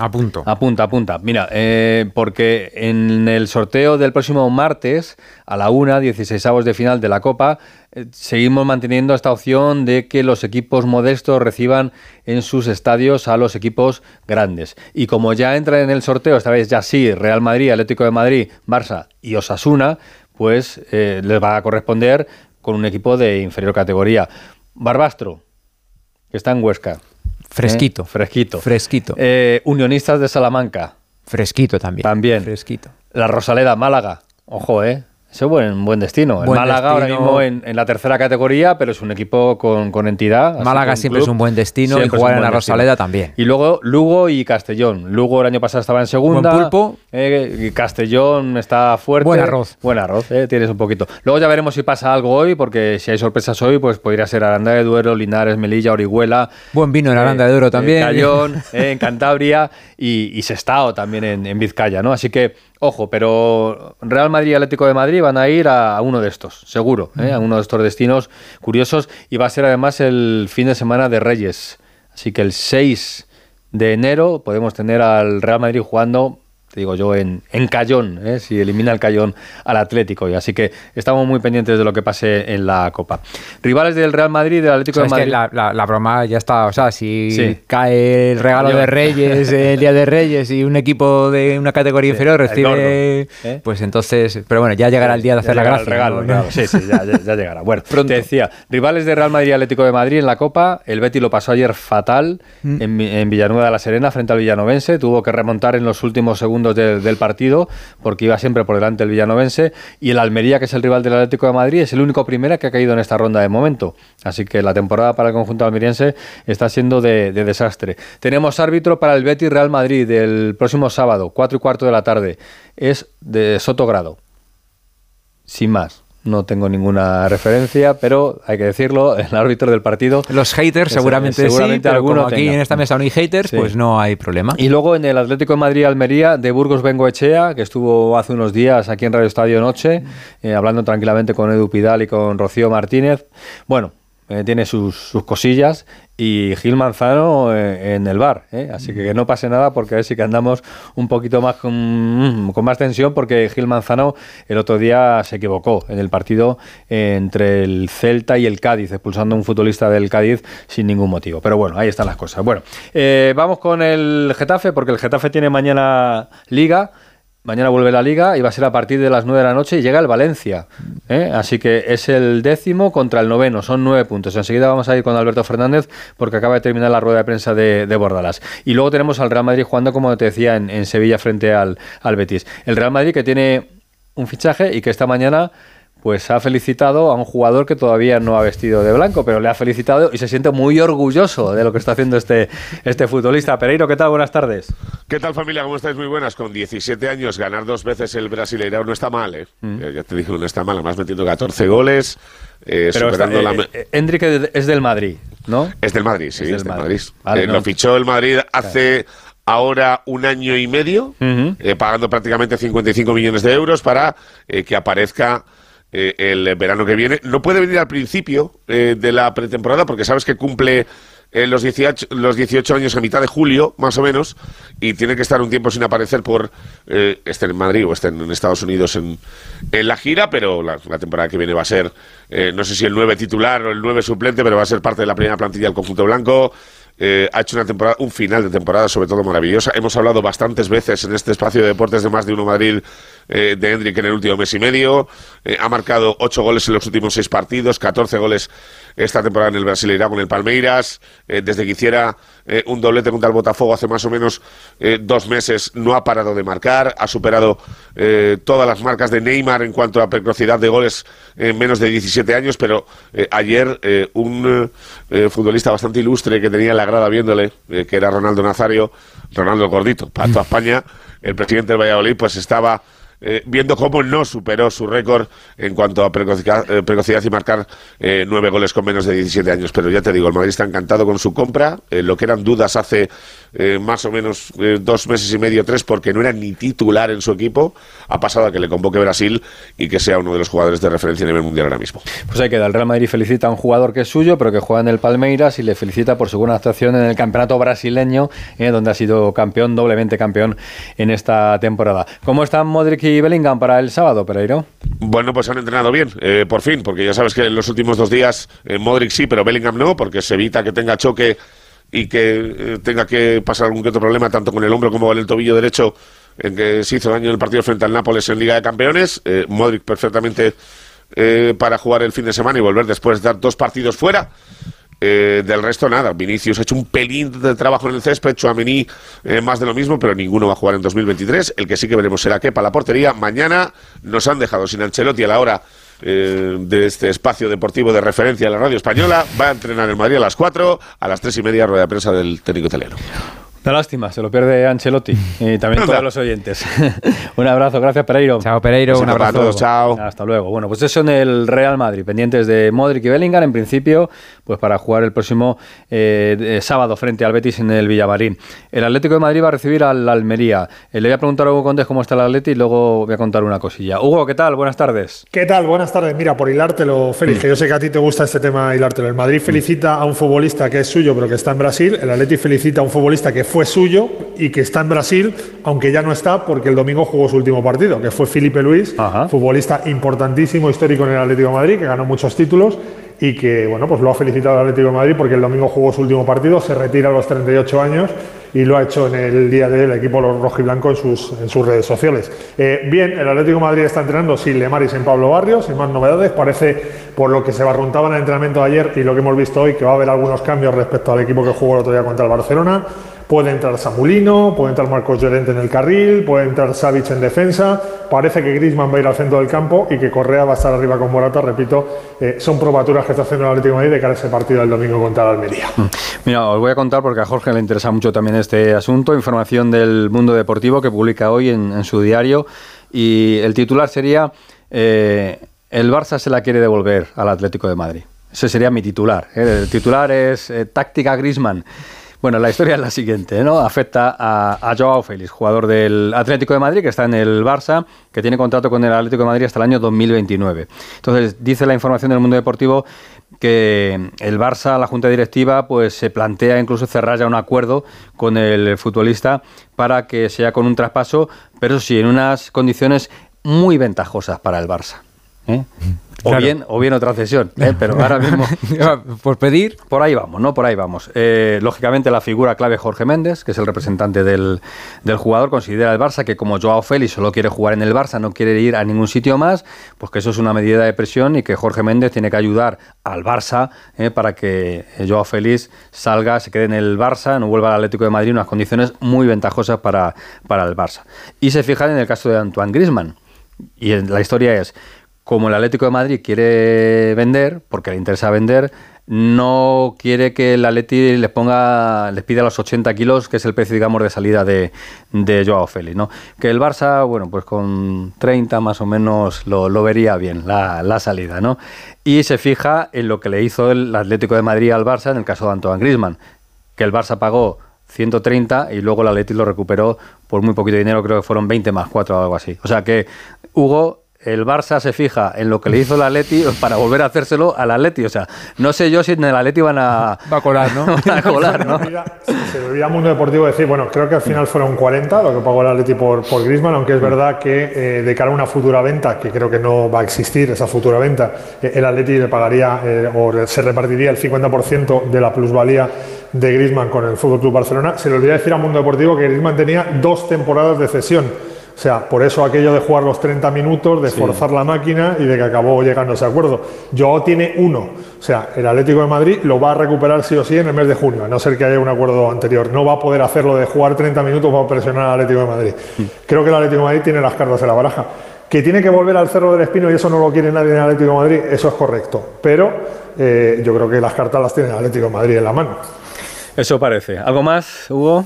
Apunto. Apunta, apunta. Mira, eh, porque en el sorteo del próximo martes a la una, 16 avos de final de la Copa, eh, seguimos manteniendo esta opción de que los equipos modestos reciban en sus estadios a los equipos grandes. Y como ya entra en el sorteo, esta vez ya sí, Real Madrid, Atlético de Madrid, Barça y Osasuna, pues eh, les va a corresponder con un equipo de inferior categoría. Barbastro, que está en Huesca. Fresquito. ¿Eh? Fresquito. Fresquito. Eh, Unionistas de Salamanca. Fresquito también. También. Fresquito. La Rosaleda, Málaga. Ojo, ¿eh? Ese es buen, buen destino. Buen el Málaga ahora mismo en, en la tercera categoría, pero es un equipo con, con entidad. Málaga un siempre club es un buen destino y jugar un en la destino. Rosaleda también. Y luego Lugo y Castellón. Lugo el año pasado estaba en segunda. Buen pulpo. Eh, Castellón está fuerte. Buen arroz. Buen arroz, eh, tienes un poquito. Luego ya veremos si pasa algo hoy, porque si hay sorpresas hoy, pues podría ser Aranda de Duero, Linares, Melilla, Orihuela. Buen vino en Aranda de Duero también. Eh, Cayón, eh, en Cantabria y, y Sestao también en, en Vizcaya, ¿no? Así que, ojo, pero Real Madrid y Atlético de Madrid van a ir a, uno de estos, seguro, ¿eh? a uno de estos destinos curiosos y va a ser además el fin de semana de Reyes. Así que el 6 de enero podemos tener al Real Madrid jugando te digo yo, en, en Cayón, ¿eh? si elimina el Cayón al Atlético. Y así que estamos muy pendientes de lo que pase en la Copa. Rivales del Real Madrid del Atlético O sea, de Madrid. la, la- la broma ya está, o sea, si Sí. cae el regalo Yo- de Reyes, el día de Reyes y un equipo de una categoría inferior recibe, gordo, ¿eh? pues entonces, pero bueno, ya llegará el día de hacer Ya la gracia. el regalo. Sí, sí, ya, ya- ya llegará. Bueno, te decía, rivales de Real Madrid y Atlético de Madrid en la Copa. El Betty lo pasó ayer fatal Mm. en, en Villanueva de la Serena frente al Villanovense. Tuvo que remontar en los últimos segundos del- partido porque iba siempre por delante el Villanovense. Y el Almería, que es el rival del Atlético de Madrid, es el único primera que ha caído en esta ronda de momento. Así que la temporada para el conjunto almeriense está siendo de, de desastre. Tenemos árbitro para el Betty Real Madrid del próximo sábado, 4 y cuarto de la tarde. Es de Sotogrado sin más. No tengo ninguna referencia, pero hay que decirlo, el árbitro del partido. Los haters es- seguramente, seguramente sí, pero alguno como aquí tenga. en esta mesa no hay haters, Sí. pues no hay problema. Y luego en el Atlético de Madrid-Almería, de Burgos Bengoechea, que estuvo hace unos días aquí en Radio Estadio Noche, eh, hablando tranquilamente con Edu Pidal y con Rocío Martínez. Bueno, eh, tiene sus, sus cosillas y Gil Manzano eh, en el bar. ¿eh? Así que que no pase nada porque a ver si que andamos un poquito más con, con más tensión porque Gil Manzano el otro día se equivocó en el partido entre el Celta y el Cádiz, expulsando a un futbolista del Cádiz sin ningún motivo. Pero bueno, ahí están las cosas. Bueno, eh, vamos con el Getafe porque el Getafe tiene mañana liga. Mañana vuelve la liga y va a ser a partir de las 9 de la noche y llega el Valencia. ¿eh? Así que es el décimo contra el noveno, son nueve puntos. Enseguida vamos a ir con Alberto Fernández porque acaba de terminar la rueda de prensa de, de Bordalas. Y luego tenemos al Real Madrid jugando, como te decía, en, en Sevilla frente al, al Betis. El Real Madrid que tiene un fichaje y que esta mañana pues ha felicitado a un jugador que todavía no ha vestido de blanco, pero le ha felicitado y se siente muy orgulloso de lo que está haciendo este, este futbolista. Pereiro, ¿qué tal? Buenas tardes. ¿Qué tal familia? ¿Cómo estáis? Muy buenas. Con 17 años ganar dos veces el Brasileirao no está mal, ¿eh? Ya, ya te dije, no está mal. Además metiendo 14 goles, eh, Pero está, la... eh, eh, Hendrik es del Madrid, ¿no? Es del Madrid, sí, Es es del Madrid. Madrid. Vale, Eh, no. Lo fichó el Madrid hace ahora un año y medio, eh, pagando prácticamente 55 millones de euros para eh, que aparezca eh, el verano que viene. No puede venir al principio eh, de la pretemporada porque sabes que cumple eh, los, 18, los 18 años a mitad de julio, más o menos, y tiene que estar un tiempo sin aparecer por esté en Madrid o esté en Estados Unidos en, en la gira, pero la, temporada que viene va a ser, no sé si el 9 titular o el 9 suplente, pero va a ser parte de la primera plantilla del conjunto blanco. Ha hecho una temporada, un final de temporada sobre todo maravillosa. Hemos hablado bastantes veces en este espacio de deportes de más de uno Madrid eh, de Hendrik en el último mes y medio. Eh, ha marcado ocho goles en los últimos seis partidos, 14 goles esta temporada en el Brasileirão con el Palmeiras. Eh, desde que hiciera un doblete contra el Botafogo hace más o menos dos meses, no ha parado de marcar. Ha superado todas las marcas de Neymar en cuanto a precocidad de goles en menos de 17 años. Pero ayer, un futbolista bastante ilustre que tenía la grada viéndole, que era Ronaldo Nazario, Ronaldo Gordito, para toda España, el presidente del Valladolid, pues estaba eh, viendo cómo no superó su récord en cuanto a precocidad, eh, y marcar eh, nueve goles con menos de 17 años. Pero ya te digo, el Madrid está encantado con su compra. lo que eran dudas hace más o menos dos meses y medio, tres, porque no era ni titular en su equipo, ha pasado a que le convoque Brasil y que sea uno de los jugadores de referencia a nivel mundial ahora mismo. Pues hay que dar. El Real Madrid felicita a un jugador que es suyo, pero que juega en el Palmeiras y le felicita por su buena actuación en el campeonato brasileño, donde ha sido campeón, doblemente campeón en esta temporada. ¿Cómo están Modric y Bellingham para el sábado, Pereiro? Bueno, pues han entrenado bien, eh, por fin, porque ya sabes que en los últimos dos días eh, Modric sí, pero Bellingham no, porque se evita que tenga choque y que eh, tenga que pasar algún que otro problema tanto con el hombro como con el tobillo derecho en que se hizo daño en el partido frente al Nápoles en Liga de Campeones. Modric perfectamente para jugar el fin de semana y volver después de dar dos partidos fuera. Eh, del resto, nada. Vinicius ha hecho un pelín de trabajo en el césped, Chouameni eh, más de lo mismo, pero ninguno va a jugar en 2023. El que sí que veremos será para la portería. Mañana nos han dejado sin Ancelotti a la hora eh, de este espacio deportivo de referencia a la radio española. Va a entrenar en Madrid a las 4, a las 3 y media, rueda de prensa del técnico italiano. Una lástima, se lo pierde Ancelotti y también todos los oyentes. un abrazo, gracias Pereiro. Chao Pereiro, un abrazo. chao. Hasta luego. Bueno, pues eso en el Real Madrid, pendientes de Modric y Bellingham en principio, pues para jugar el próximo eh, sábado frente al Betis en el Villamarín. El Atlético de Madrid va a recibir al Almería. Eh, le voy a preguntar a Hugo Condes cómo está el Atlético y luego voy a contar una cosilla. Hugo, ¿qué tal? Buenas tardes. ¿Qué tal? Buenas tardes. Mira, por hilártelo, Félix, que yo sé que a ti te gusta este tema hilártelo. El Madrid felicita a un futbolista que es suyo pero que está en Brasil. El Atlético felicita a un futbolista que fue suyo y que está en Brasil, aunque ya no está porque el domingo jugó su último partido, que fue Felipe Luis, futbolista importantísimo, histórico en el Atlético de Madrid, que ganó muchos títulos y que bueno, pues lo ha felicitado el Atlético de Madrid porque el domingo jugó su último partido, se retira a los 38 años y lo ha hecho en el día del equipo rojo y blanco en sus, en sus redes sociales. Eh, bien, el Atlético de Madrid está entrenando sin Lemaris en Pablo Barrios, sin más novedades. Parece, por lo que se barruntaba en el entrenamiento de ayer y lo que hemos visto hoy, que va a haber algunos cambios respecto al equipo que jugó el otro día contra el Barcelona. Puede entrar Samulino, puede entrar Marcos Llorente en el carril, puede entrar Savic en defensa. Parece que Grisman va a ir al centro del campo y que Correa va a estar arriba con Morata. Repito, eh, son probaturas que está haciendo el Atlético de Madrid de cara a ese partido del domingo contra la Almería. Mm. Mira, os voy a contar porque a Jorge le interesa mucho también este asunto. Información del mundo deportivo que publica hoy en, su diario. Y el titular sería: eh, El Barça se la quiere devolver al Atlético de Madrid. Ese sería mi titular. ¿eh? El titular es Táctica Grisman. Bueno, la historia es la siguiente, ¿no? Afecta a, Joao Félix, jugador del Atlético de Madrid, que está en el Barça, que tiene contrato con el Atlético de Madrid hasta el año 2029. Entonces, dice la información del mundo deportivo que el Barça, la junta directiva, pues se plantea incluso cerrar ya un acuerdo con el futbolista para que sea con un traspaso, pero sí en unas condiciones muy ventajosas para el Barça. ¿eh? O, bien, o bien otra cesión, ¿eh? pero ahora mismo... por pedir... Por ahí vamos, ¿no? Por ahí vamos. Eh, lógicamente la figura clave Jorge Méndez, que es el representante del, jugador, considera el Barça que como Joao Félix solo quiere jugar en el Barça, no quiere ir a ningún sitio más, pues que eso es una medida de presión y que Jorge Méndez tiene que ayudar al Barça ¿eh? para que Joao Félix salga, se quede en el Barça, no vuelva al Atlético de Madrid, unas condiciones muy ventajosas para, para el Barça. Y se fijan en el caso de Antoine Griezmann. Y la historia es, como el Atlético de Madrid quiere vender, porque le interesa vender, no quiere que el Atleti les ponga, les pida los 80 kilos, que es el precio, digamos, de salida de, Joao Félix, ¿no? Que el Barça, bueno, pues con 30 más o menos lo, vería bien, la, salida, ¿no? Y se fija en lo que le hizo el Atlético de Madrid al Barça en el caso de Antoine Griezmann, que el Barça pagó 130 y luego el Atleti lo recuperó por muy poquito dinero, creo que fueron 20 más 4 o algo así. O sea que Hugo el Barça se fija en lo que le hizo el Atleti para volver a hacérselo al Atleti. O sea, no sé yo si en el Atleti van a, Va a colar, ¿no? a colar, ¿no? Se me olvida Mundo Deportivo decir, bueno, creo que al final fueron 40 lo que pagó el Atleti por, por Griezmann, aunque es verdad que eh, de cara a una futura venta, que creo que no va a existir esa futura venta, eh, el Atleti le pagaría eh, o se repartiría el 50% de la plusvalía de Griezmann con el Fútbol Club Barcelona. Se le olvida decir a Mundo Deportivo que Griezmann tenía dos temporadas de cesión O sea, por eso aquello de jugar los 30 minutos, de forzar la máquina y de que acabó llegando a ese acuerdo. Joao tiene uno. O sea, el Atlético de Madrid lo va a recuperar sí o sí en el mes de junio, a no ser que haya un acuerdo anterior. No va a poder hacerlo de jugar 30 minutos para presionar al Atlético de Madrid. Creo que el Atlético de Madrid tiene las cartas en la baraja. Que tiene que volver al Cerro del Espino y eso no lo quiere nadie en el Atlético de Madrid, eso es correcto. Pero eh, yo creo que las cartas las tiene el Atlético de Madrid en la mano. Eso parece. ¿Algo más, Hugo?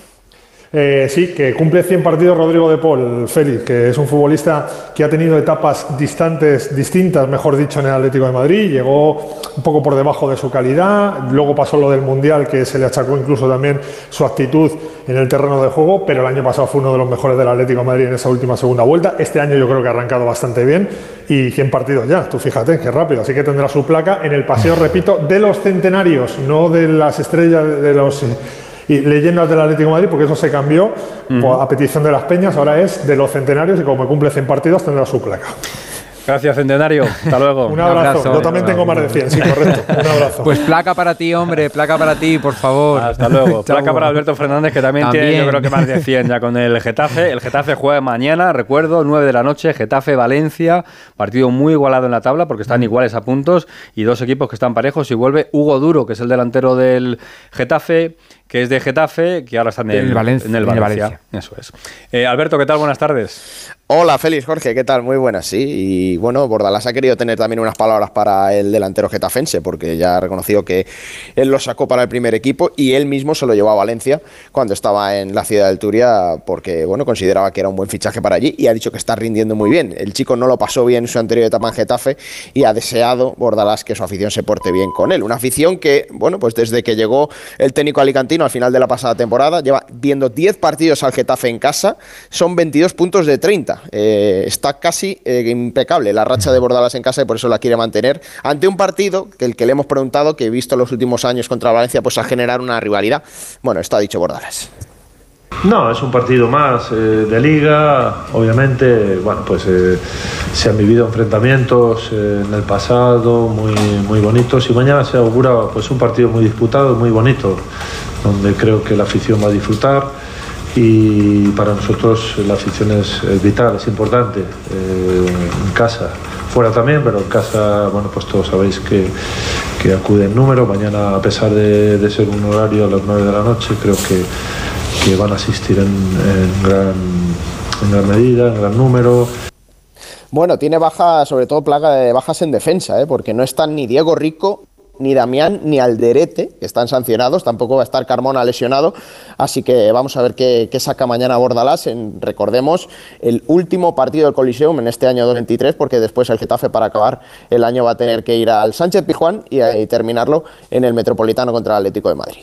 Eh, sí, que cumple 100 partidos Rodrigo de Paul, Félix, que es un futbolista que ha tenido etapas distantes, distintas, mejor dicho, en el Atlético de Madrid. Llegó un poco por debajo de su calidad, luego pasó lo del Mundial, que se le achacó incluso también su actitud en el terreno de juego, pero el año pasado fue uno de los mejores del Atlético de Madrid en esa última segunda vuelta. Este año yo creo que ha arrancado bastante bien y 100 partidos ya, tú fíjate, qué rápido. Así que tendrá su placa en el paseo, repito, de los centenarios, no de las estrellas de los y leyendas del Atlético de Madrid, porque eso se cambió a petición de las peñas, ahora es de los centenarios y como cumple 100 partidos tendrá su placa. Gracias, Centenario. Hasta luego. Un abrazo. Yo también tengo más de 100, sí, correcto. Un abrazo. Pues placa para ti, hombre, placa para ti, por favor. Hasta luego. placa para Alberto Fernández, que también, tiene, yo creo que más de 100 ya con el Getafe. El Getafe juega mañana, recuerdo, 9 de la noche, Getafe-Valencia. Partido muy igualado en la tabla porque están iguales a puntos y dos equipos que están parejos. Y vuelve Hugo Duro, que es el delantero del Getafe que es de Getafe, que ahora está en el, Valencia, en el Valencia. Eso es. Eh, Alberto, ¿qué tal? Buenas tardes. Hola, Félix, Jorge, ¿qué tal? Muy buenas, sí. Y bueno, Bordalás ha querido tener también unas palabras para el delantero getafense, porque ya ha reconocido que él lo sacó para el primer equipo y él mismo se lo llevó a Valencia cuando estaba en la ciudad del Turia, porque bueno, consideraba que era un buen fichaje para allí y ha dicho que está rindiendo muy bien. El chico no lo pasó bien en su anterior etapa en Getafe y ha deseado Bordalás que su afición se porte bien con él. Una afición que, bueno, pues desde que llegó el técnico alicantino al final de la pasada temporada, lleva viendo 10 partidos al Getafe en casa, son 22 puntos de 30 eh, está casi eh, impecable la racha de Bordalas en casa y por eso la quiere mantener ante un partido que el que le hemos preguntado, que he visto los últimos años contra Valencia, pues a generar una rivalidad. Bueno, está dicho Bordalas. No, es un partido más eh, de liga, obviamente, bueno, pues se han vivido enfrentamientos en el pasado muy, muy bonitos y mañana se augura pues un partido muy disputado, muy bonito, donde creo que la afición va a disfrutar y para nosotros la afición es, vital, es importante, eh, en casa, fuera también, pero en casa, bueno, pues todos sabéis que, que acude en número, mañana a pesar de, ser un horario a las 9 de la noche, creo que, que van a asistir en, gran, en gran medida, en gran número. Bueno, tiene baja, sobre todo plaga de bajas en defensa, ¿eh? porque no están ni Diego Rico ni Damián ni Alderete, que están sancionados, tampoco va a estar Carmona lesionado, así que vamos a ver qué, saca mañana Bordalás en, recordemos, el último partido del Coliseum en este año 2023, porque después el Getafe para acabar el año va a tener que ir al Sánchez Pijuán y, terminarlo en el Metropolitano contra el Atlético de Madrid.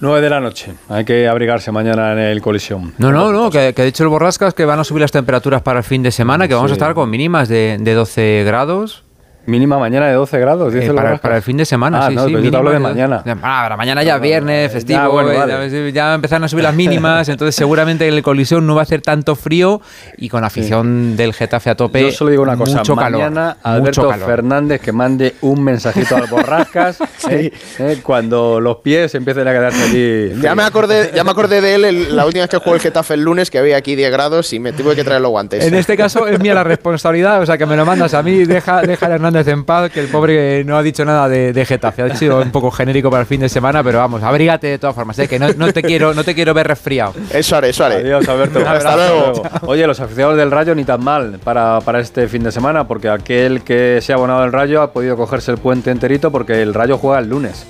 9 de la noche. Hay que abrigarse mañana en el Coliseum. No, no, no, que, ha dicho el Borrascas que van a subir las temperaturas para el fin de semana, que vamos a estar con mínimas de, de 12 grados. Mínima mañana de 12 grados, dice eh, para, para, el fin de semana, ah, sí, no, sí. Pero yo hablo de mañana. Ah, mañana ya viernes, festivo, ya, bueno, vale. ya, empezaron a subir las mínimas, entonces seguramente el colisión no va a hacer tanto frío y con afición sí. del Getafe a tope. Yo solo digo una cosa, mucho mañana calor, Alberto mucho calor. Fernández que mande un mensajito al Borrascas eh, eh, cuando los pies empiecen a quedarse allí. Ya me acordé, ya me acordé de él el, la última vez que jugó el Getafe el lunes, que había aquí 10 grados y me tuve que traer los guantes. En este caso es mía la responsabilidad, o sea que me lo mandas a mí, deja, deja a Hernández en paz, que el pobre no ha dicho nada de, de, Getafe. Ha sido un poco genérico para el fin de semana, pero vamos, abrígate de todas formas, ¿eh? que no, no, te quiero, no te quiero ver resfriado. Eso haré, eso haré. Adiós, Alberto. Hasta luego. Oye, los aficionados del Rayo ni tan mal para, para este fin de semana, porque aquel que se ha abonado al Rayo ha podido cogerse el puente enterito porque el Rayo juega el lunes.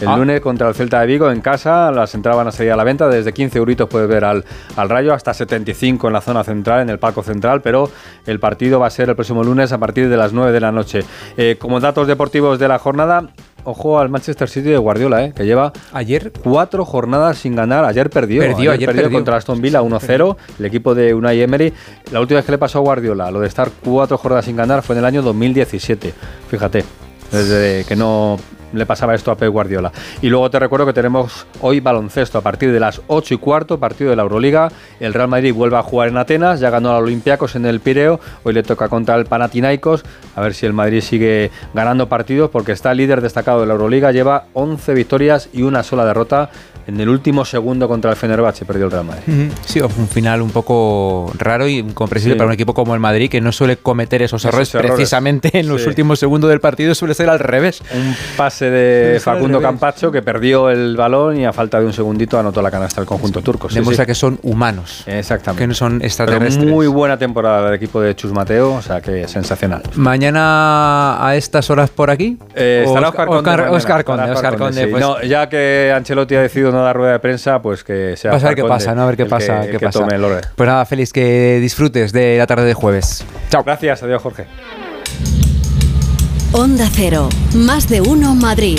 El ah. lunes contra el Celta de Vigo en casa, las entradas van a salir a la venta. Desde 15 euritos puedes ver al, al Rayo, hasta 75 en la zona central, en el palco central. Pero el partido va a ser el próximo lunes a partir de las 9 de la noche. Eh, como datos deportivos de la jornada, ojo al Manchester City de Guardiola, eh, que lleva ayer cuatro jornadas sin ganar. Ayer perdió, perdió ayer, ayer perdió, perdió. contra Aston Villa 1-0, el equipo de Unai Emery. La última vez que le pasó a Guardiola, lo de estar cuatro jornadas sin ganar, fue en el año 2017. Fíjate, desde que no le pasaba esto a Pep Guardiola. Y luego te recuerdo que tenemos hoy baloncesto a partir de las 8 y cuarto, partido de la Euroliga. El Real Madrid vuelve a jugar en Atenas, ya ganó al Olympiacos en el Pireo. Hoy le toca contra el Panathinaikos. A ver si el Madrid sigue ganando partidos porque está líder destacado de la Euroliga. Lleva 11 victorias y una sola derrota en el último segundo contra el Fenerbahce perdió el Real Madrid. Sí, fue un final un poco raro y incomprensible Sí. para un equipo como el Madrid que no suele cometer esos Esos errores errores. precisamente en los Sí. últimos segundos del partido suele ser al revés. Un pase de Facundo. Campacho que perdió el balón y a falta de un segundito anotó la canasta el conjunto turco. Sí, Demuestra sí. que son humanos. Exactamente. Que no son Pero extraterrestres. muy buena temporada del equipo de Chus Mateo, o sea que sensacional. Mañana a estas horas por aquí. Eh, estará Oscar Conde. Oscar, mañana, Oscar estará Conde, Oscar Conde, sí. pues, No, ya que Ancelotti ha decidido no dar rueda de prensa, pues que sea. Vas a ver qué pasa, ¿no? A ver qué el pasa. que- el qué que pasa. tome el orden. Pues nada, Félix, que disfrutes de la tarde de jueves. Chao. Gracias, adiós, Jorge. Onda Cero, más de uno Madrid.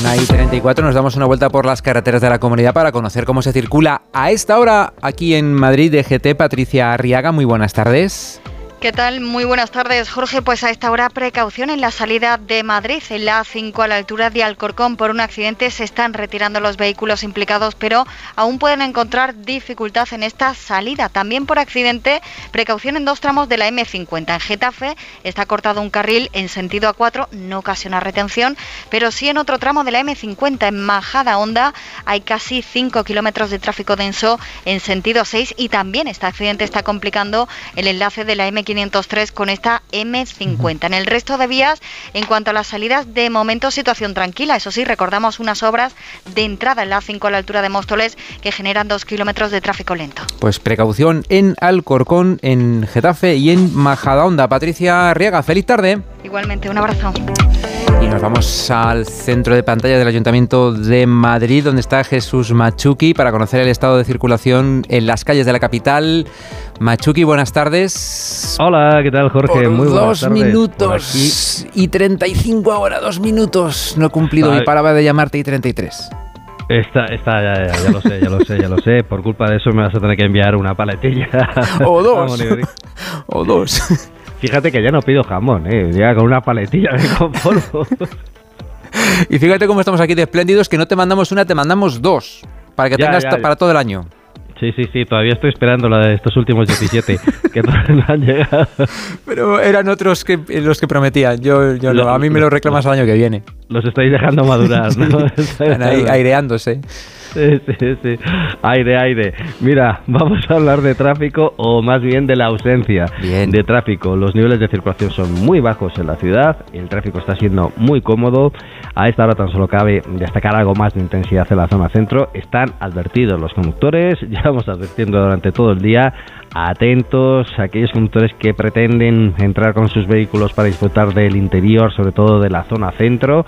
Una y 34 nos damos una vuelta por las carreteras de la comunidad para conocer cómo se circula a esta hora aquí en Madrid de GT. Patricia Arriaga, muy buenas tardes. ¿Qué tal? Muy buenas tardes, Jorge. Pues a esta hora precaución en la salida de Madrid, en la A5 a la altura de Alcorcón. Por un accidente se están retirando los vehículos implicados, pero aún pueden encontrar dificultad en esta salida. También por accidente, precaución en dos tramos de la M50. En Getafe está cortado un carril en sentido A4, no ocasiona retención, pero sí en otro tramo de la M50 en Majada Honda hay casi 5 kilómetros de tráfico denso en sentido 6 y también este accidente está complicando el enlace de la M503 con esta M50. En el resto de vías, en cuanto a las salidas, de momento situación tranquila. Eso sí, recordamos unas obras de entrada en la A5 a la altura de Móstoles que generan 2 kilómetros de tráfico lento. Pues precaución en Alcorcón, en Getafe y en Majadahonda. Patricia Arriaga, feliz tarde. Igualmente, un abrazo. Y nos vamos al centro de pantalla del Ayuntamiento de Madrid, donde está Jesús Machuki, para conocer el estado de circulación en las calles de la capital. Machuki, buenas tardes. Hola, ¿qué tal Jorge? Por Muy buenas dos tardes. Minutos y 35 ahora, dos minutos. No he cumplido mi palabra de llamarte y 33. Está, está, ya, ya, ya lo sé, ya lo sé, ya lo sé. Por culpa de eso me vas a tener que enviar una paletilla. O dos. O dos. Fíjate que ya no pido jamón, ¿eh? Ya con una paletilla me conformo. Y fíjate cómo estamos aquí de espléndidos, que no te mandamos una, te mandamos dos. Para que Ya, tengas ya, para todo el año. Sí, sí, sí, todavía estoy esperando la de estos últimos 17, que todavía no han llegado. Pero eran otros que los que prometían. Yo, yo no, a mí me lo reclamas el año que viene. Los estáis dejando madurar, ¿no? Están ahí aireándose. Sí, sí, sí. Aire, aire. Mira, vamos a hablar de tráfico o más bien de la ausencia de tráfico. Los niveles de circulación son muy bajos en la ciudad, el tráfico está siendo muy cómodo. A esta hora tan solo cabe destacar algo más de intensidad en la zona centro. Están advertidos los conductores, llevamos advirtiendo durante todo el día. Atentos a aquellos conductores que pretenden entrar con sus vehículos para disfrutar del interior, sobre todo de la zona centro.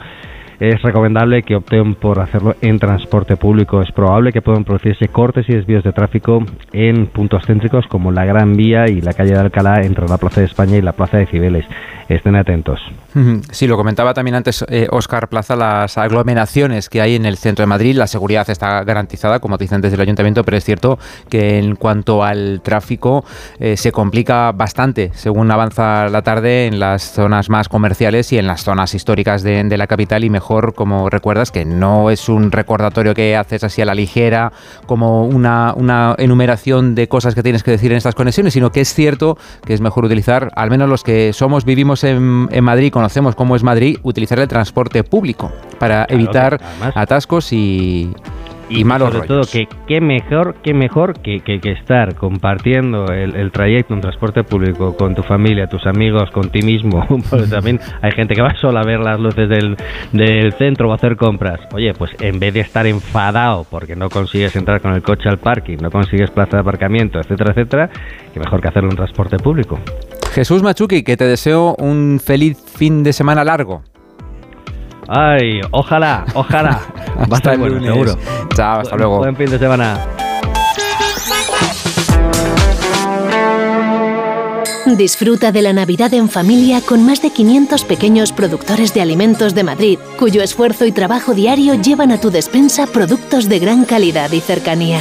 Es recomendable que opten por hacerlo en transporte público. Es probable que puedan producirse cortes y desvíos de tráfico en puntos céntricos como la Gran Vía y la calle de Alcalá entre la Plaza de España y la Plaza de Cibeles. Estén atentos. Sí, lo comentaba también antes eh, Óscar Plaza, las aglomeraciones que hay en el centro de Madrid, la seguridad está garantizada, como dicen desde el ayuntamiento, pero es cierto que en cuanto al tráfico eh, se complica bastante según avanza la tarde en las zonas más comerciales y en las zonas históricas de, de la capital y mejor, como recuerdas, que no es un recordatorio que haces así a la ligera, como una, una enumeración de cosas que tienes que decir en estas conexiones, sino que es cierto que es mejor utilizar, al menos los que somos, vivimos en, en Madrid, conocemos cómo es Madrid, utilizar el transporte público para Claro, evitar atascos y, y, Y malos sobre rollos. todo que qué mejor, qué mejor que, que, que estar compartiendo el, el trayecto en transporte público con tu familia, tus amigos, con ti mismo. Porque también hay gente que va sola a ver las luces del, del centro o a hacer compras. Oye, pues en vez de estar enfadado porque no consigues entrar con el coche al parking, no consigues plaza de aparcamiento, etcétera, etcétera, que mejor que hacerlo en transporte público. Jesús Machuki, que te deseo un feliz fin de semana largo. Ay, ojalá, ojalá. Va a Hasta estar bueno, lunes. seguro. Chao, hasta Buen- luego. Buen fin de semana. Disfruta de la Navidad en familia con más de 500 pequeños productores de alimentos de Madrid, cuyo esfuerzo y trabajo diario llevan a tu despensa productos de gran calidad y cercanía.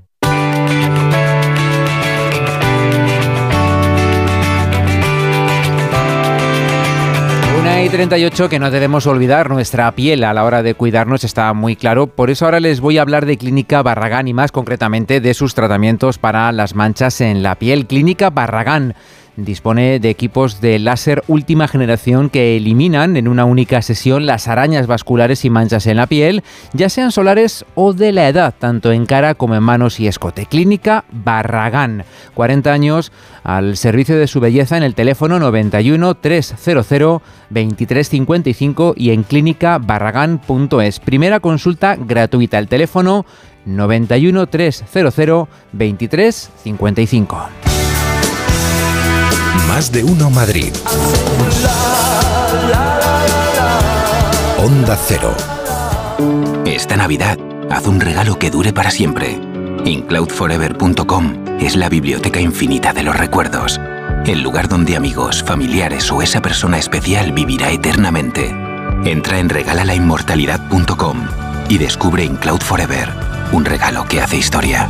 Y 38 que no debemos olvidar, nuestra piel a la hora de cuidarnos está muy claro, por eso ahora les voy a hablar de Clínica Barragán y más concretamente de sus tratamientos para las manchas en la piel. Clínica Barragán dispone de equipos de láser última generación que eliminan en una única sesión las arañas vasculares y manchas en la piel, ya sean solares o de la edad, tanto en cara como en manos y escote. Clínica Barragán, 40 años al servicio de su belleza en el teléfono 91 300 2355 y en clínicabarragán.es. Primera consulta gratuita, el teléfono 91 300 2355. Más de uno Madrid. Onda Cero. Esta Navidad, haz un regalo que dure para siempre. Incloudforever.com es la biblioteca infinita de los recuerdos. El lugar donde amigos, familiares o esa persona especial vivirá eternamente. Entra en regalalainmortalidad.com y descubre Incloud Forever, un regalo que hace historia.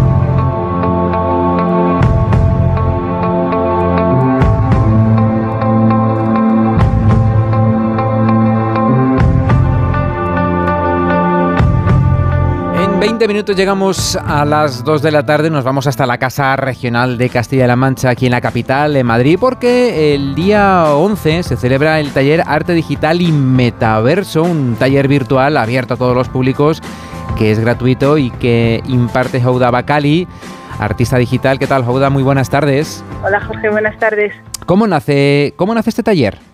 20 minutos llegamos a las 2 de la tarde, nos vamos hasta la Casa Regional de Castilla-La Mancha, aquí en la capital, en Madrid, porque el día 11 se celebra el taller Arte Digital y Metaverso, un taller virtual abierto a todos los públicos, que es gratuito y que imparte Houda Bacali, artista digital. ¿Qué tal, Houda? Muy buenas tardes. Hola, Jorge, buenas tardes. ¿Cómo nace, cómo nace este taller?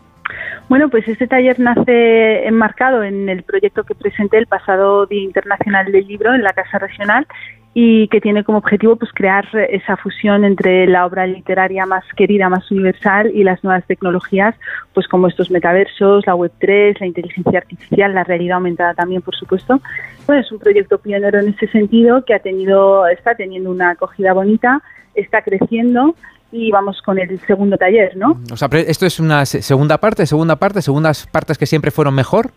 Bueno, pues este taller nace enmarcado en el proyecto que presenté el pasado Día Internacional del Libro en la Casa Regional y que tiene como objetivo pues crear esa fusión entre la obra literaria más querida, más universal y las nuevas tecnologías, pues como estos metaversos, la web 3, la inteligencia artificial, la realidad aumentada también, por supuesto. Bueno, es un proyecto pionero en ese sentido que ha tenido está teniendo una acogida bonita, está creciendo y vamos con el segundo taller, ¿no? O sea, ¿esto es una segunda parte, segunda parte, segundas partes que siempre fueron mejor?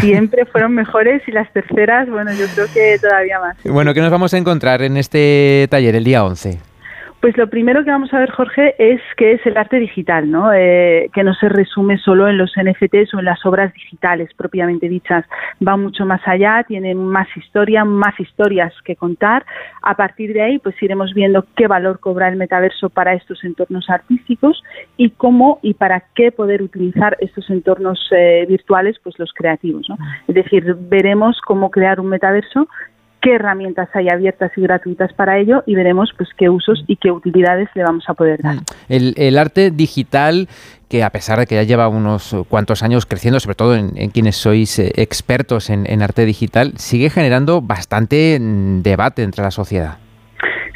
Siempre fueron mejores y las terceras, bueno, yo creo que todavía más. Bueno, ¿qué nos vamos a encontrar en este taller el día 11? Pues lo primero que vamos a ver, Jorge, es qué es el arte digital, ¿no? Eh, que no se resume solo en los NFTs o en las obras digitales propiamente dichas. Va mucho más allá, tiene más historia, más historias que contar. A partir de ahí, pues iremos viendo qué valor cobra el metaverso para estos entornos artísticos y cómo y para qué poder utilizar estos entornos eh, virtuales, pues los creativos, ¿no? Es decir, veremos cómo crear un metaverso qué herramientas hay abiertas y gratuitas para ello y veremos pues qué usos y qué utilidades le vamos a poder dar. El, el arte digital que a pesar de que ya lleva unos cuantos años creciendo, sobre todo en, en quienes sois eh, expertos en, en arte digital, sigue generando bastante mm, debate entre la sociedad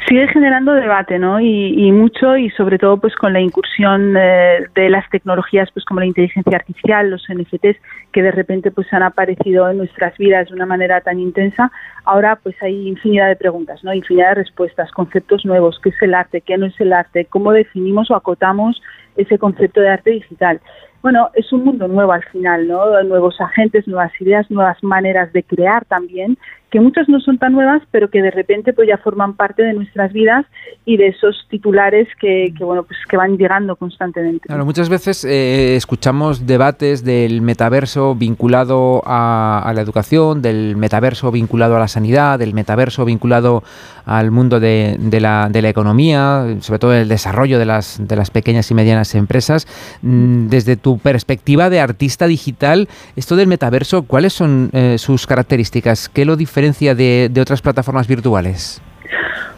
sigue generando debate, ¿no? Y, mucho y sobre todo pues con la incursión eh, de las tecnologías pues como la inteligencia artificial, los NFTs que de repente pues han aparecido en nuestras vidas de una manera tan intensa, ahora pues hay infinidad de preguntas, ¿no? Infinidad de respuestas, conceptos nuevos, qué es el arte, qué no es el arte, cómo definimos o acotamos ese concepto de arte digital. bueno, es un mundo nuevo al final, ¿no? Nuevos agentes, nuevas ideas, nuevas maneras de crear también que muchas no son tan nuevas, pero que de repente pues ya forman parte de nuestras vidas y de esos titulares que, bueno pues que van llegando constantemente. Claro, muchas veces eh, escuchamos debates del metaverso vinculado a, la educación, del metaverso vinculado a la sanidad, del metaverso vinculado al mundo de, la, de la, economía, sobre todo el desarrollo de las, de las pequeñas y medianas empresas. Mm, desde tu perspectiva de artista digital, esto del metaverso, ¿cuáles son eh, sus características? ¿Qué lo diferencia diferencia de, otras plataformas virtuales?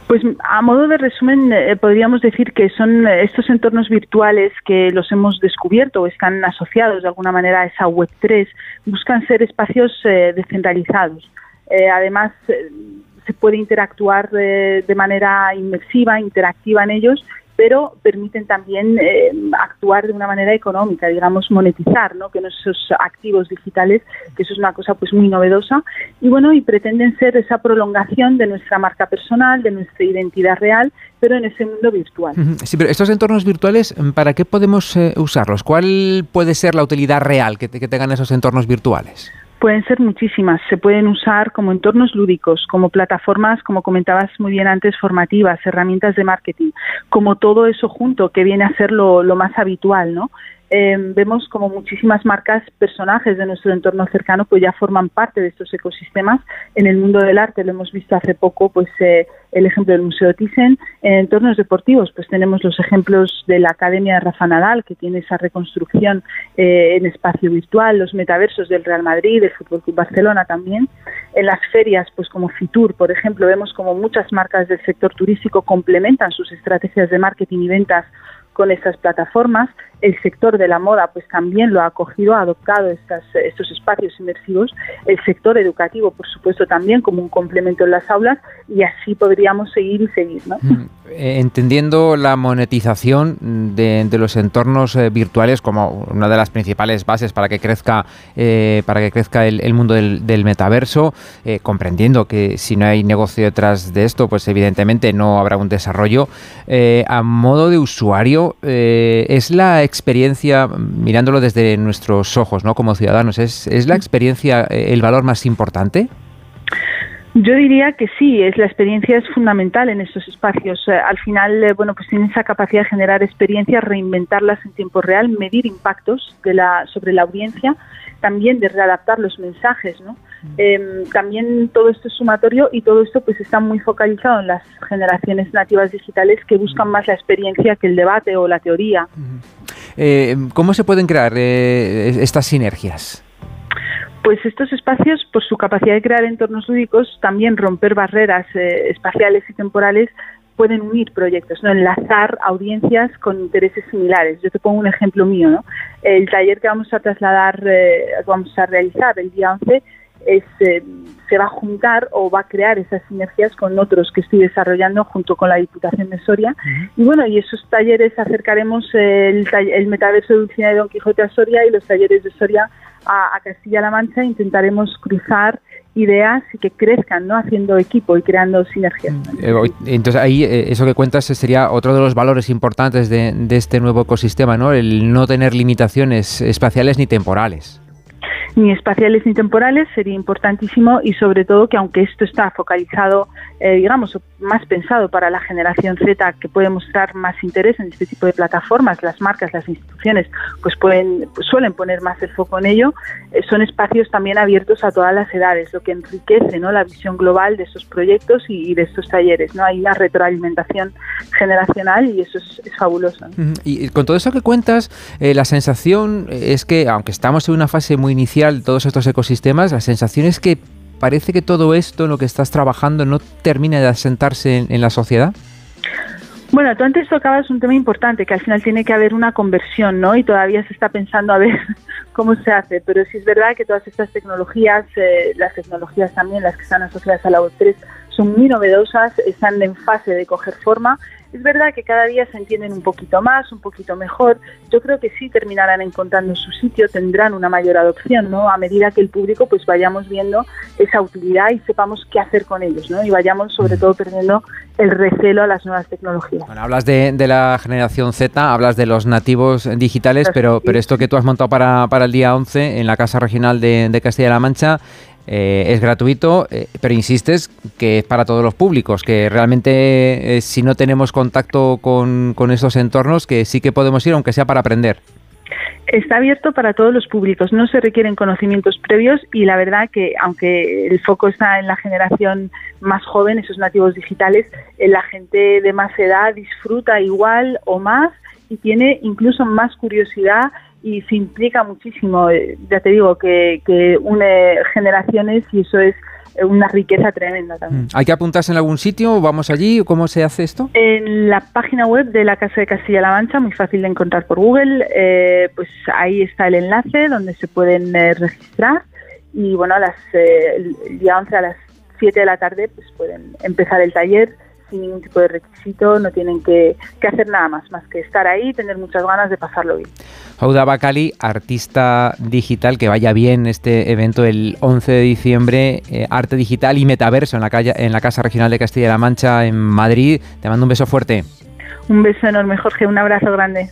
Pues a modo de resumen eh, podríamos decir que son estos entornos virtuales que los hemos descubierto o están asociados de alguna manera a esa Web3, buscan ser espacios eh, descentralizados. Eh, además, se puede interactuar de manera inmersiva, interactiva en ellos pero permiten también eh, actuar de una manera económica, digamos, monetizar, ¿no? Que esos activos digitales, que eso es una cosa pues muy novedosa, y bueno, y pretenden ser esa prolongación de nuestra marca personal, de nuestra identidad real, pero en ese mundo virtual. Sí, pero estos entornos virtuales, ¿para qué podemos eh, usarlos? ¿Cuál puede ser la utilidad real que, que tengan esos entornos virtuales? Pueden ser muchísimas, se pueden usar como entornos lúdicos, como plataformas, como comentabas muy bien antes, formativas, herramientas de marketing, como todo eso junto que viene a ser lo, lo más habitual, ¿no? Em, vemos como muchísimas marcas, personajes de nuestro entorno cercano, pues ya forman parte de estos ecosistemas. En el mundo del arte lo hemos visto hace poco, pues eh, el ejemplo del Museo Thyssen. En entornos deportivos, pues tenemos los ejemplos de la Academia de Rafa Nadal, que tiene esa reconstrucción eh, en espacio virtual, los metaversos del Real Madrid, del Fútbol Club Barcelona también. En las ferias, pues como Fitur, por ejemplo, vemos como muchas marcas del sector turístico complementan sus estrategias de marketing y ventas con estas plataformas. El sector de la moda pues también lo ha acogido, ha adoptado estas, estos espacios inmersivos. El sector educativo, por supuesto, también como un complemento en las aulas y así podríamos seguir y seguir. ¿no? Mm, eh, entendiendo la monetización de, los entornos eh, virtuales como una de las principales bases para que crezca, eh, para que crezca el, mundo del, metaverso, comprendiendo que si no hay negocio detrás de esto, pues evidentemente no habrá un desarrollo. a modo de usuario, es la experiencia, mirándolo desde nuestros ojos, ¿no? Como ciudadanos, ¿es, la experiencia eh, el valor más importante? Yo diría que sí, es la experiencia es fundamental en estos espacios. Eh, al final, bueno, pues tiene esa capacidad de generar experiencias, reinventarlas en tiempo real, medir impactos de la, sobre la audiencia, también de readaptar los mensajes, ¿no? Eh, también todo esto es sumatorio y todo esto pues está muy focalizado en las generaciones nativas digitales que buscan más la experiencia que el debate o la teoría. Eh, ¿Cómo se pueden crear eh, estas sinergias? Pues estos espacios, por su capacidad de crear entornos lúdicos, también romper barreras eh, espaciales y temporales, pueden unir proyectos, no enlazar audiencias con intereses similares. Yo te pongo un ejemplo mío, ¿no? El taller que vamos a trasladar, vamos a realizar el día 11 es, eh, se va a juntar o va a crear esas sinergias con otros que estoy desarrollando junto con la Diputación de Soria. Y bueno, y esos talleres acercaremos el, el metaverso de Dulcinea de Don Quijote a Soria y los talleres de Soria a, Castilla-La Mancha. Intentaremos cruzar ideas y que crezcan, ¿no? Haciendo equipo y creando sinergias. Eh, entonces ahí eh, eso que cuentas sería otro de los valores importantes de, de este nuevo ecosistema, ¿no? El no tener limitaciones espaciales ni temporales ni espaciales ni temporales sería importantísimo y sobre todo que aunque esto está focalizado, eh, digamos, más pensado para la generación Z que puede mostrar más interés en este tipo de plataformas, las marcas, las instituciones, pues pueden pues suelen poner más el foco en ello. Eh, son espacios también abiertos a todas las edades, lo que enriquece ¿no? la visión global de estos proyectos y, de estos talleres. ¿no? Hay una retroalimentación generacional y eso es, fabuloso. Y con todo eso que cuentas, eh, la sensación es que, aunque estamos en una fase muy inicial, todos estos ecosistemas, la sensación es que parece que todo esto lo que estás trabajando no termina de asentarse en, la sociedad. Bueno, tú antes tocabas un tema importante, que al final tiene que haber una conversión, ¿no? Y todavía se está pensando a ver cómo se hace, pero sí es verdad que todas estas tecnologías, eh, las tecnologías también, las que están asociadas a la Web3, son muy novedosas, están en fase de coger forma es verdad que cada día se entienden un poquito más, un poquito mejor. Yo creo que sí terminarán encontrando su sitio, tendrán una mayor adopción, ¿no? A medida que el público pues vayamos viendo esa utilidad y sepamos qué hacer con ellos, ¿no? Y vayamos sobre todo perdiendo el recelo a las nuevas tecnologías. Bueno, hablas de, la generación Z, hablas de los nativos digitales, pero, pero esto que tú has montado para, para el día 11 en la Casa Regional de, de Castilla-La Mancha, eh, es gratuito, eh, pero insistes que es para todos los públicos, que realmente eh, si no tenemos contacto con, con entornos, que sí que podemos ir, aunque sea para aprender. Está abierto para todos los públicos, no se requieren conocimientos previos y la verdad que aunque el foco está en la generación más joven, esos nativos digitales, la gente de más edad disfruta igual o más y tiene incluso más curiosidad y se implica muchísimo. Eh, ya te digo que, que une generaciones y eso es una riqueza tremenda también. Mm. ¿Hay que apuntarse en algún sitio? ¿Vamos allí? ¿Cómo se hace esto? En la página web de la Casa de Castilla-La Mancha, muy fácil de encontrar por Google, eh, pues ahí está el enlace donde se pueden eh, registrar y bueno, a las, el día 11 a las 7 de la tarde pues pueden empezar el taller sin ningún tipo de requisito, no tienen que, hacer nada más, más que estar ahí y tener muchas ganas de pasarlo bien. Jauda Bacali, artista digital, que vaya bien este evento el 11 de diciembre, eh, arte digital y metaverso en la, calle, en la Casa Regional de Castilla-La Mancha en Madrid. Te mando un beso fuerte. Un beso enorme, Jorge, un abrazo grande.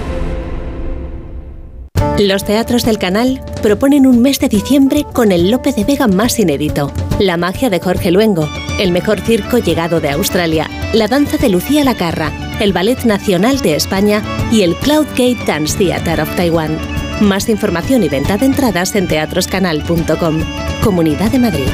Los teatros del canal proponen un mes de diciembre con el Lope de Vega más inédito, la magia de Jorge Luengo, el mejor circo llegado de Australia, la danza de Lucía Lacarra, el Ballet Nacional de España y el Cloudgate Dance Theatre of Taiwan. Más información y venta de entradas en teatroscanal.com. Comunidad de Madrid.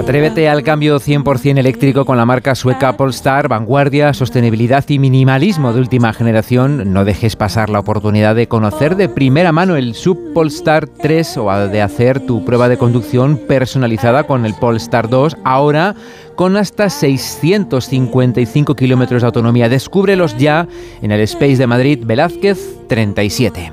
Atrévete al cambio 100% eléctrico con la marca sueca Polestar, vanguardia, sostenibilidad y minimalismo de última generación. No dejes pasar la oportunidad de conocer de primera mano el Sub Polestar 3 o de hacer tu prueba de conducción personalizada con el Polestar 2, ahora con hasta 655 kilómetros de autonomía. Descúbrelos ya en el Space de Madrid Velázquez 37.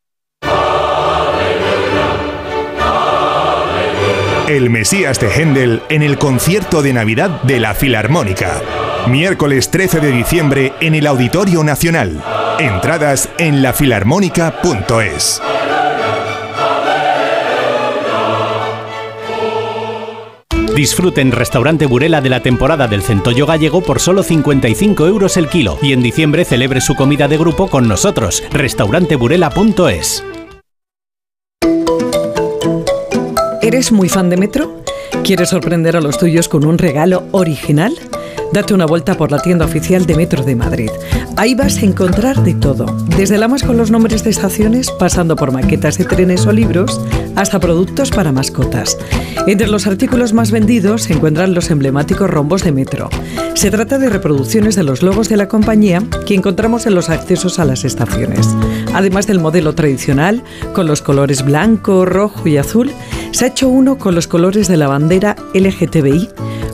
El Mesías de Händel en el concierto de Navidad de la Filarmónica. Miércoles 13 de diciembre en el Auditorio Nacional. Entradas en lafilarmónica.es. Disfruten Restaurante Burela de la temporada del centollo gallego por solo 55 euros el kilo y en diciembre celebre su comida de grupo con nosotros. Restauranteburela.es. ¿Eres muy fan de Metro? ¿Quieres sorprender a los tuyos con un regalo original? Date una vuelta por la tienda oficial de Metro de Madrid. Ahí vas a encontrar de todo, desde lamas con los nombres de estaciones, pasando por maquetas de trenes o libros, hasta productos para mascotas. Entre los artículos más vendidos se encuentran los emblemáticos rombos de Metro. Se trata de reproducciones de los logos de la compañía que encontramos en los accesos a las estaciones. Además del modelo tradicional, con los colores blanco, rojo y azul, Se ha hecho uno con los colores de la bandera LGTBI,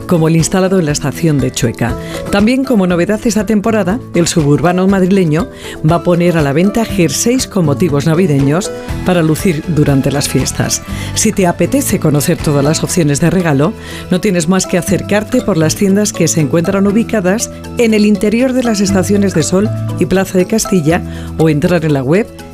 como el instalado en la estación de Chueca. También como novedad esta temporada, el suburbano madrileño va a poner a la venta jerseys con motivos navideños para lucir durante las fiestas. Si te apetece conocer todas las opciones de regalo, no tienes más que acercarte por las tiendas que se encuentran ubicadas en el interior de las estaciones de Sol y Plaza de Castilla o entrar en la web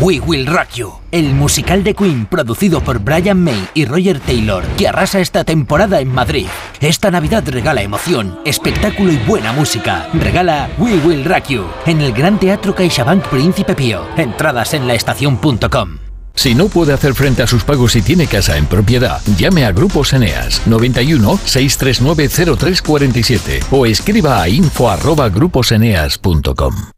We Will Rock You, el musical de Queen producido por Brian May y Roger Taylor, que arrasa esta temporada en Madrid. Esta Navidad regala emoción, espectáculo y buena música. Regala We Will Rock You en el Gran Teatro CaixaBank Príncipe Pío. Entradas en laestacion.com. Si no puede hacer frente a sus pagos y tiene casa en propiedad, llame a Grupos Eneas 91 639 0347 o escriba a info@gruposeneas.com.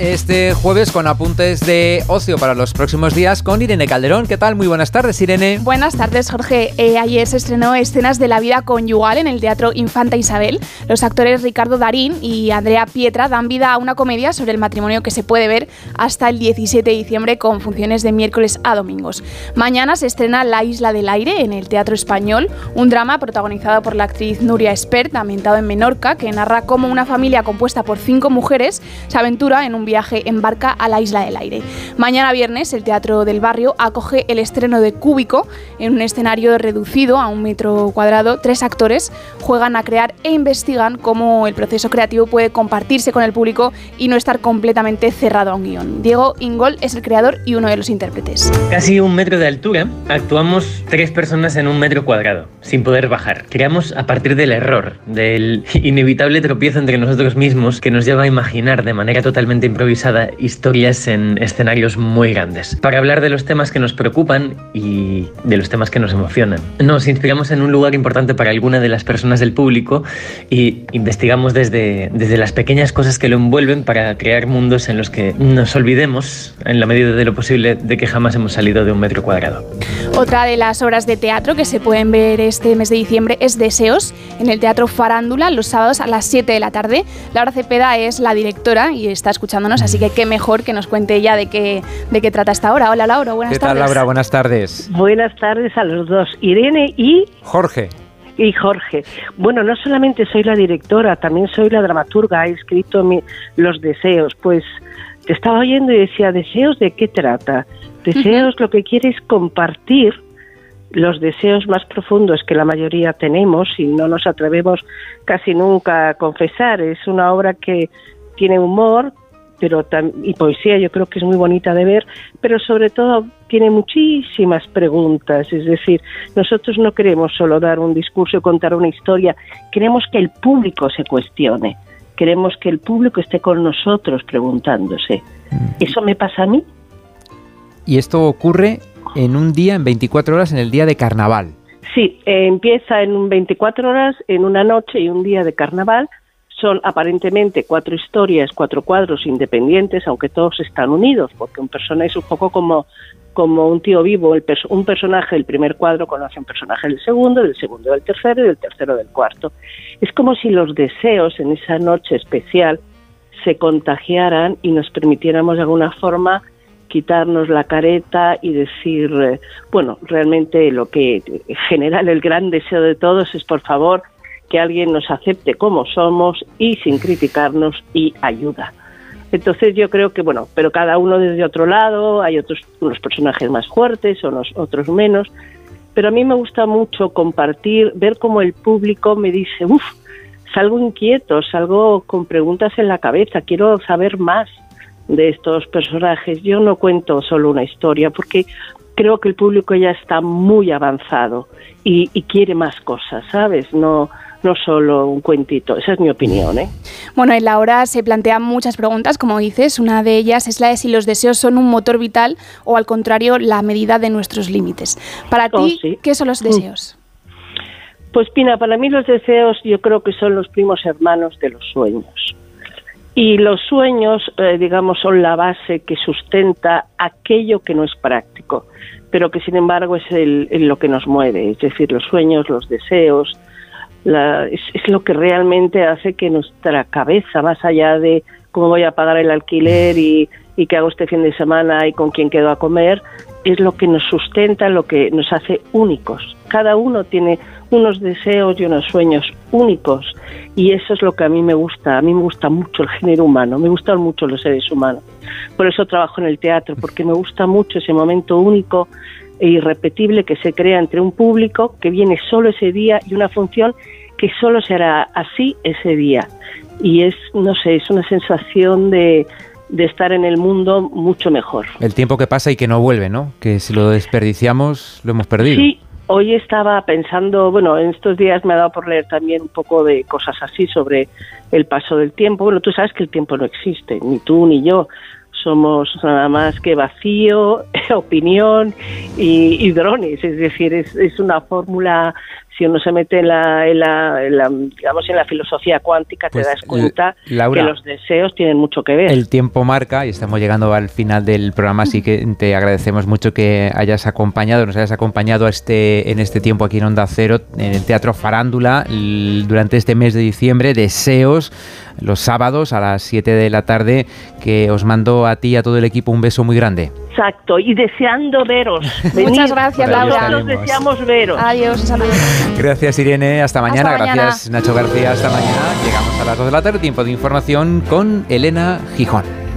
este jueves con apuntes de ocio para los próximos días con Irene Calderón. ¿Qué tal? Muy buenas tardes, Irene. Buenas tardes, Jorge. Eh, ayer se estrenó Escenas de la vida conyugal en el Teatro Infanta Isabel. Los actores Ricardo Darín y Andrea Pietra dan vida a una comedia sobre el matrimonio que se puede ver hasta el 17 de diciembre con funciones de miércoles a domingos. Mañana se estrena La Isla del Aire en el Teatro Español, un drama protagonizado por la actriz Nuria Espert, ambientado en Menorca, que narra cómo una familia compuesta por cinco mujeres se aventura en un viaje en barca a la Isla del Aire. Mañana viernes el Teatro del Barrio acoge el estreno de Cúbico en un escenario reducido a un metro cuadrado. Tres actores juegan a crear e investigan cómo el proceso creativo puede compartirse con el público y no estar completamente cerrado a un guion. Diego Ingol es el creador y uno de los intérpretes. Casi un metro de altura, actuamos tres personas en un metro cuadrado, sin poder bajar. Creamos a partir del error, del inevitable tropiezo entre nosotros mismos que nos lleva a imaginar de manera totalmente improvisada historias en escenarios muy grandes. Para hablar de los temas que nos preocupan y de los temas que nos emocionan. Nos inspiramos en un lugar importante para alguna de las personas del público y investigamos desde, desde las pequeñas cosas que lo envuelven para crear mundos en los que nos olvidemos, en la medida de lo posible, de que jamás hemos salido de un metro cuadrado. Otra de las obras de teatro que se pueden ver este mes de diciembre es Deseos, en el Teatro Farándula, los sábados a las 7 de la tarde. Laura Cepeda es la directora y está escuchándonos, así que qué mejor que nos cuente ella de qué, de qué trata esta hora. Hola Laura, buenas ¿Qué tardes. tal, Laura? Buenas tardes. Buenas tardes a los dos, Irene y Jorge. y Jorge. Bueno, no solamente soy la directora, también soy la dramaturga, he escrito mi- los deseos. Pues te estaba oyendo y decía, ¿deseos de qué trata? Deseos lo que quiere es compartir los deseos más profundos que la mayoría tenemos y no nos atrevemos casi nunca a confesar. Es una obra que tiene humor pero y poesía yo creo que es muy bonita de ver, pero sobre todo tiene muchísimas preguntas, es decir, nosotros no queremos solo dar un discurso y contar una historia, queremos que el público se cuestione, queremos que el público esté con nosotros preguntándose. ¿Eso me pasa a mí? Y esto ocurre en un día, en 24 horas, en el día de carnaval. Sí, eh, empieza en un 24 horas, en una noche y un día de carnaval. Son aparentemente cuatro historias, cuatro cuadros independientes, aunque todos están unidos, porque un personaje es un poco como, como un tío vivo. El pers- un personaje del primer cuadro conoce a un personaje del segundo, del segundo del tercero y del tercero del cuarto. Es como si los deseos en esa noche especial se contagiaran y nos permitiéramos de alguna forma quitarnos la careta y decir, eh, bueno, realmente lo que genera el gran deseo de todos es, por favor, que alguien nos acepte como somos y sin criticarnos y ayuda. Entonces yo creo que, bueno, pero cada uno desde otro lado, hay otros unos personajes más fuertes, o otros menos, pero a mí me gusta mucho compartir, ver cómo el público me dice, uff, salgo inquieto, salgo con preguntas en la cabeza, quiero saber más de estos personajes. Yo no cuento solo una historia porque creo que el público ya está muy avanzado y, quiere más cosas, ¿sabes? No, no solo un cuentito. Esa es mi opinión. ¿eh? Bueno, en la hora se plantean muchas preguntas, como dices. Una de ellas es la de si los deseos son un motor vital o, al contrario, la medida de nuestros límites. Para oh, ti, ¿qué son los mm. deseos? Pues Pina, para mí los deseos yo creo que son los primos hermanos de los sueños. Y los sueños, eh, digamos, son la base que sustenta aquello que no es práctico, pero que sin embargo es el, lo que nos mueve. Es decir, los sueños, los deseos, es, lo que realmente hace que nuestra cabeza, más allá de cómo voy a pagar el alquiler y, y qué hago este fin de semana y con quién quedo a comer, es lo que nos sustenta, lo que nos hace únicos. Cada uno tiene unos deseos y unos sueños únicos y eso es lo que a mí me gusta. A mí me gusta mucho el género humano, me gustan mucho los seres humanos. Por eso trabajo en el teatro, porque me gusta mucho ese momento único e irrepetible que se crea entre un público que viene solo ese día y una función que solo se hará así ese día. Y es, no sé, es una sensación de, de estar en el mundo mucho mejor. El tiempo que pasa y que no vuelve, ¿no? Que si lo desperdiciamos, lo hemos perdido. Sí, hoy estaba pensando, bueno, en estos días me ha dado por leer también un poco de cosas así sobre el paso del tiempo. Bueno, tú sabes que el tiempo no existe, ni tú ni yo. Somos nada más que vacío, opinión y, drones. Es decir, es, es una fórmula si uno se mete en la, en la, digamos en la filosofía cuántica te pues, das cuenta que los deseos tienen mucho que ver. El tiempo marca y estamos llegando al final del programa, así que te agradecemos mucho que hayas acompañado, nos hayas acompañado a este, en este tiempo aquí en Onda Cero, en el Teatro Farándula, durante este mes de diciembre, deseos los sábados a las 7 de la tarde, que os mando a ti y a todo el equipo un beso muy grande. Exacto, y deseando veros. Muchas gracias, Laura. Nosotros deseamos veros. Adiós, saludos. Gracias, Irene. Hasta mañana. Gracias, Nacho García. Hasta mañana. Llegamos a las 2 de la tarde. Tiempo de información con Elena Gijón.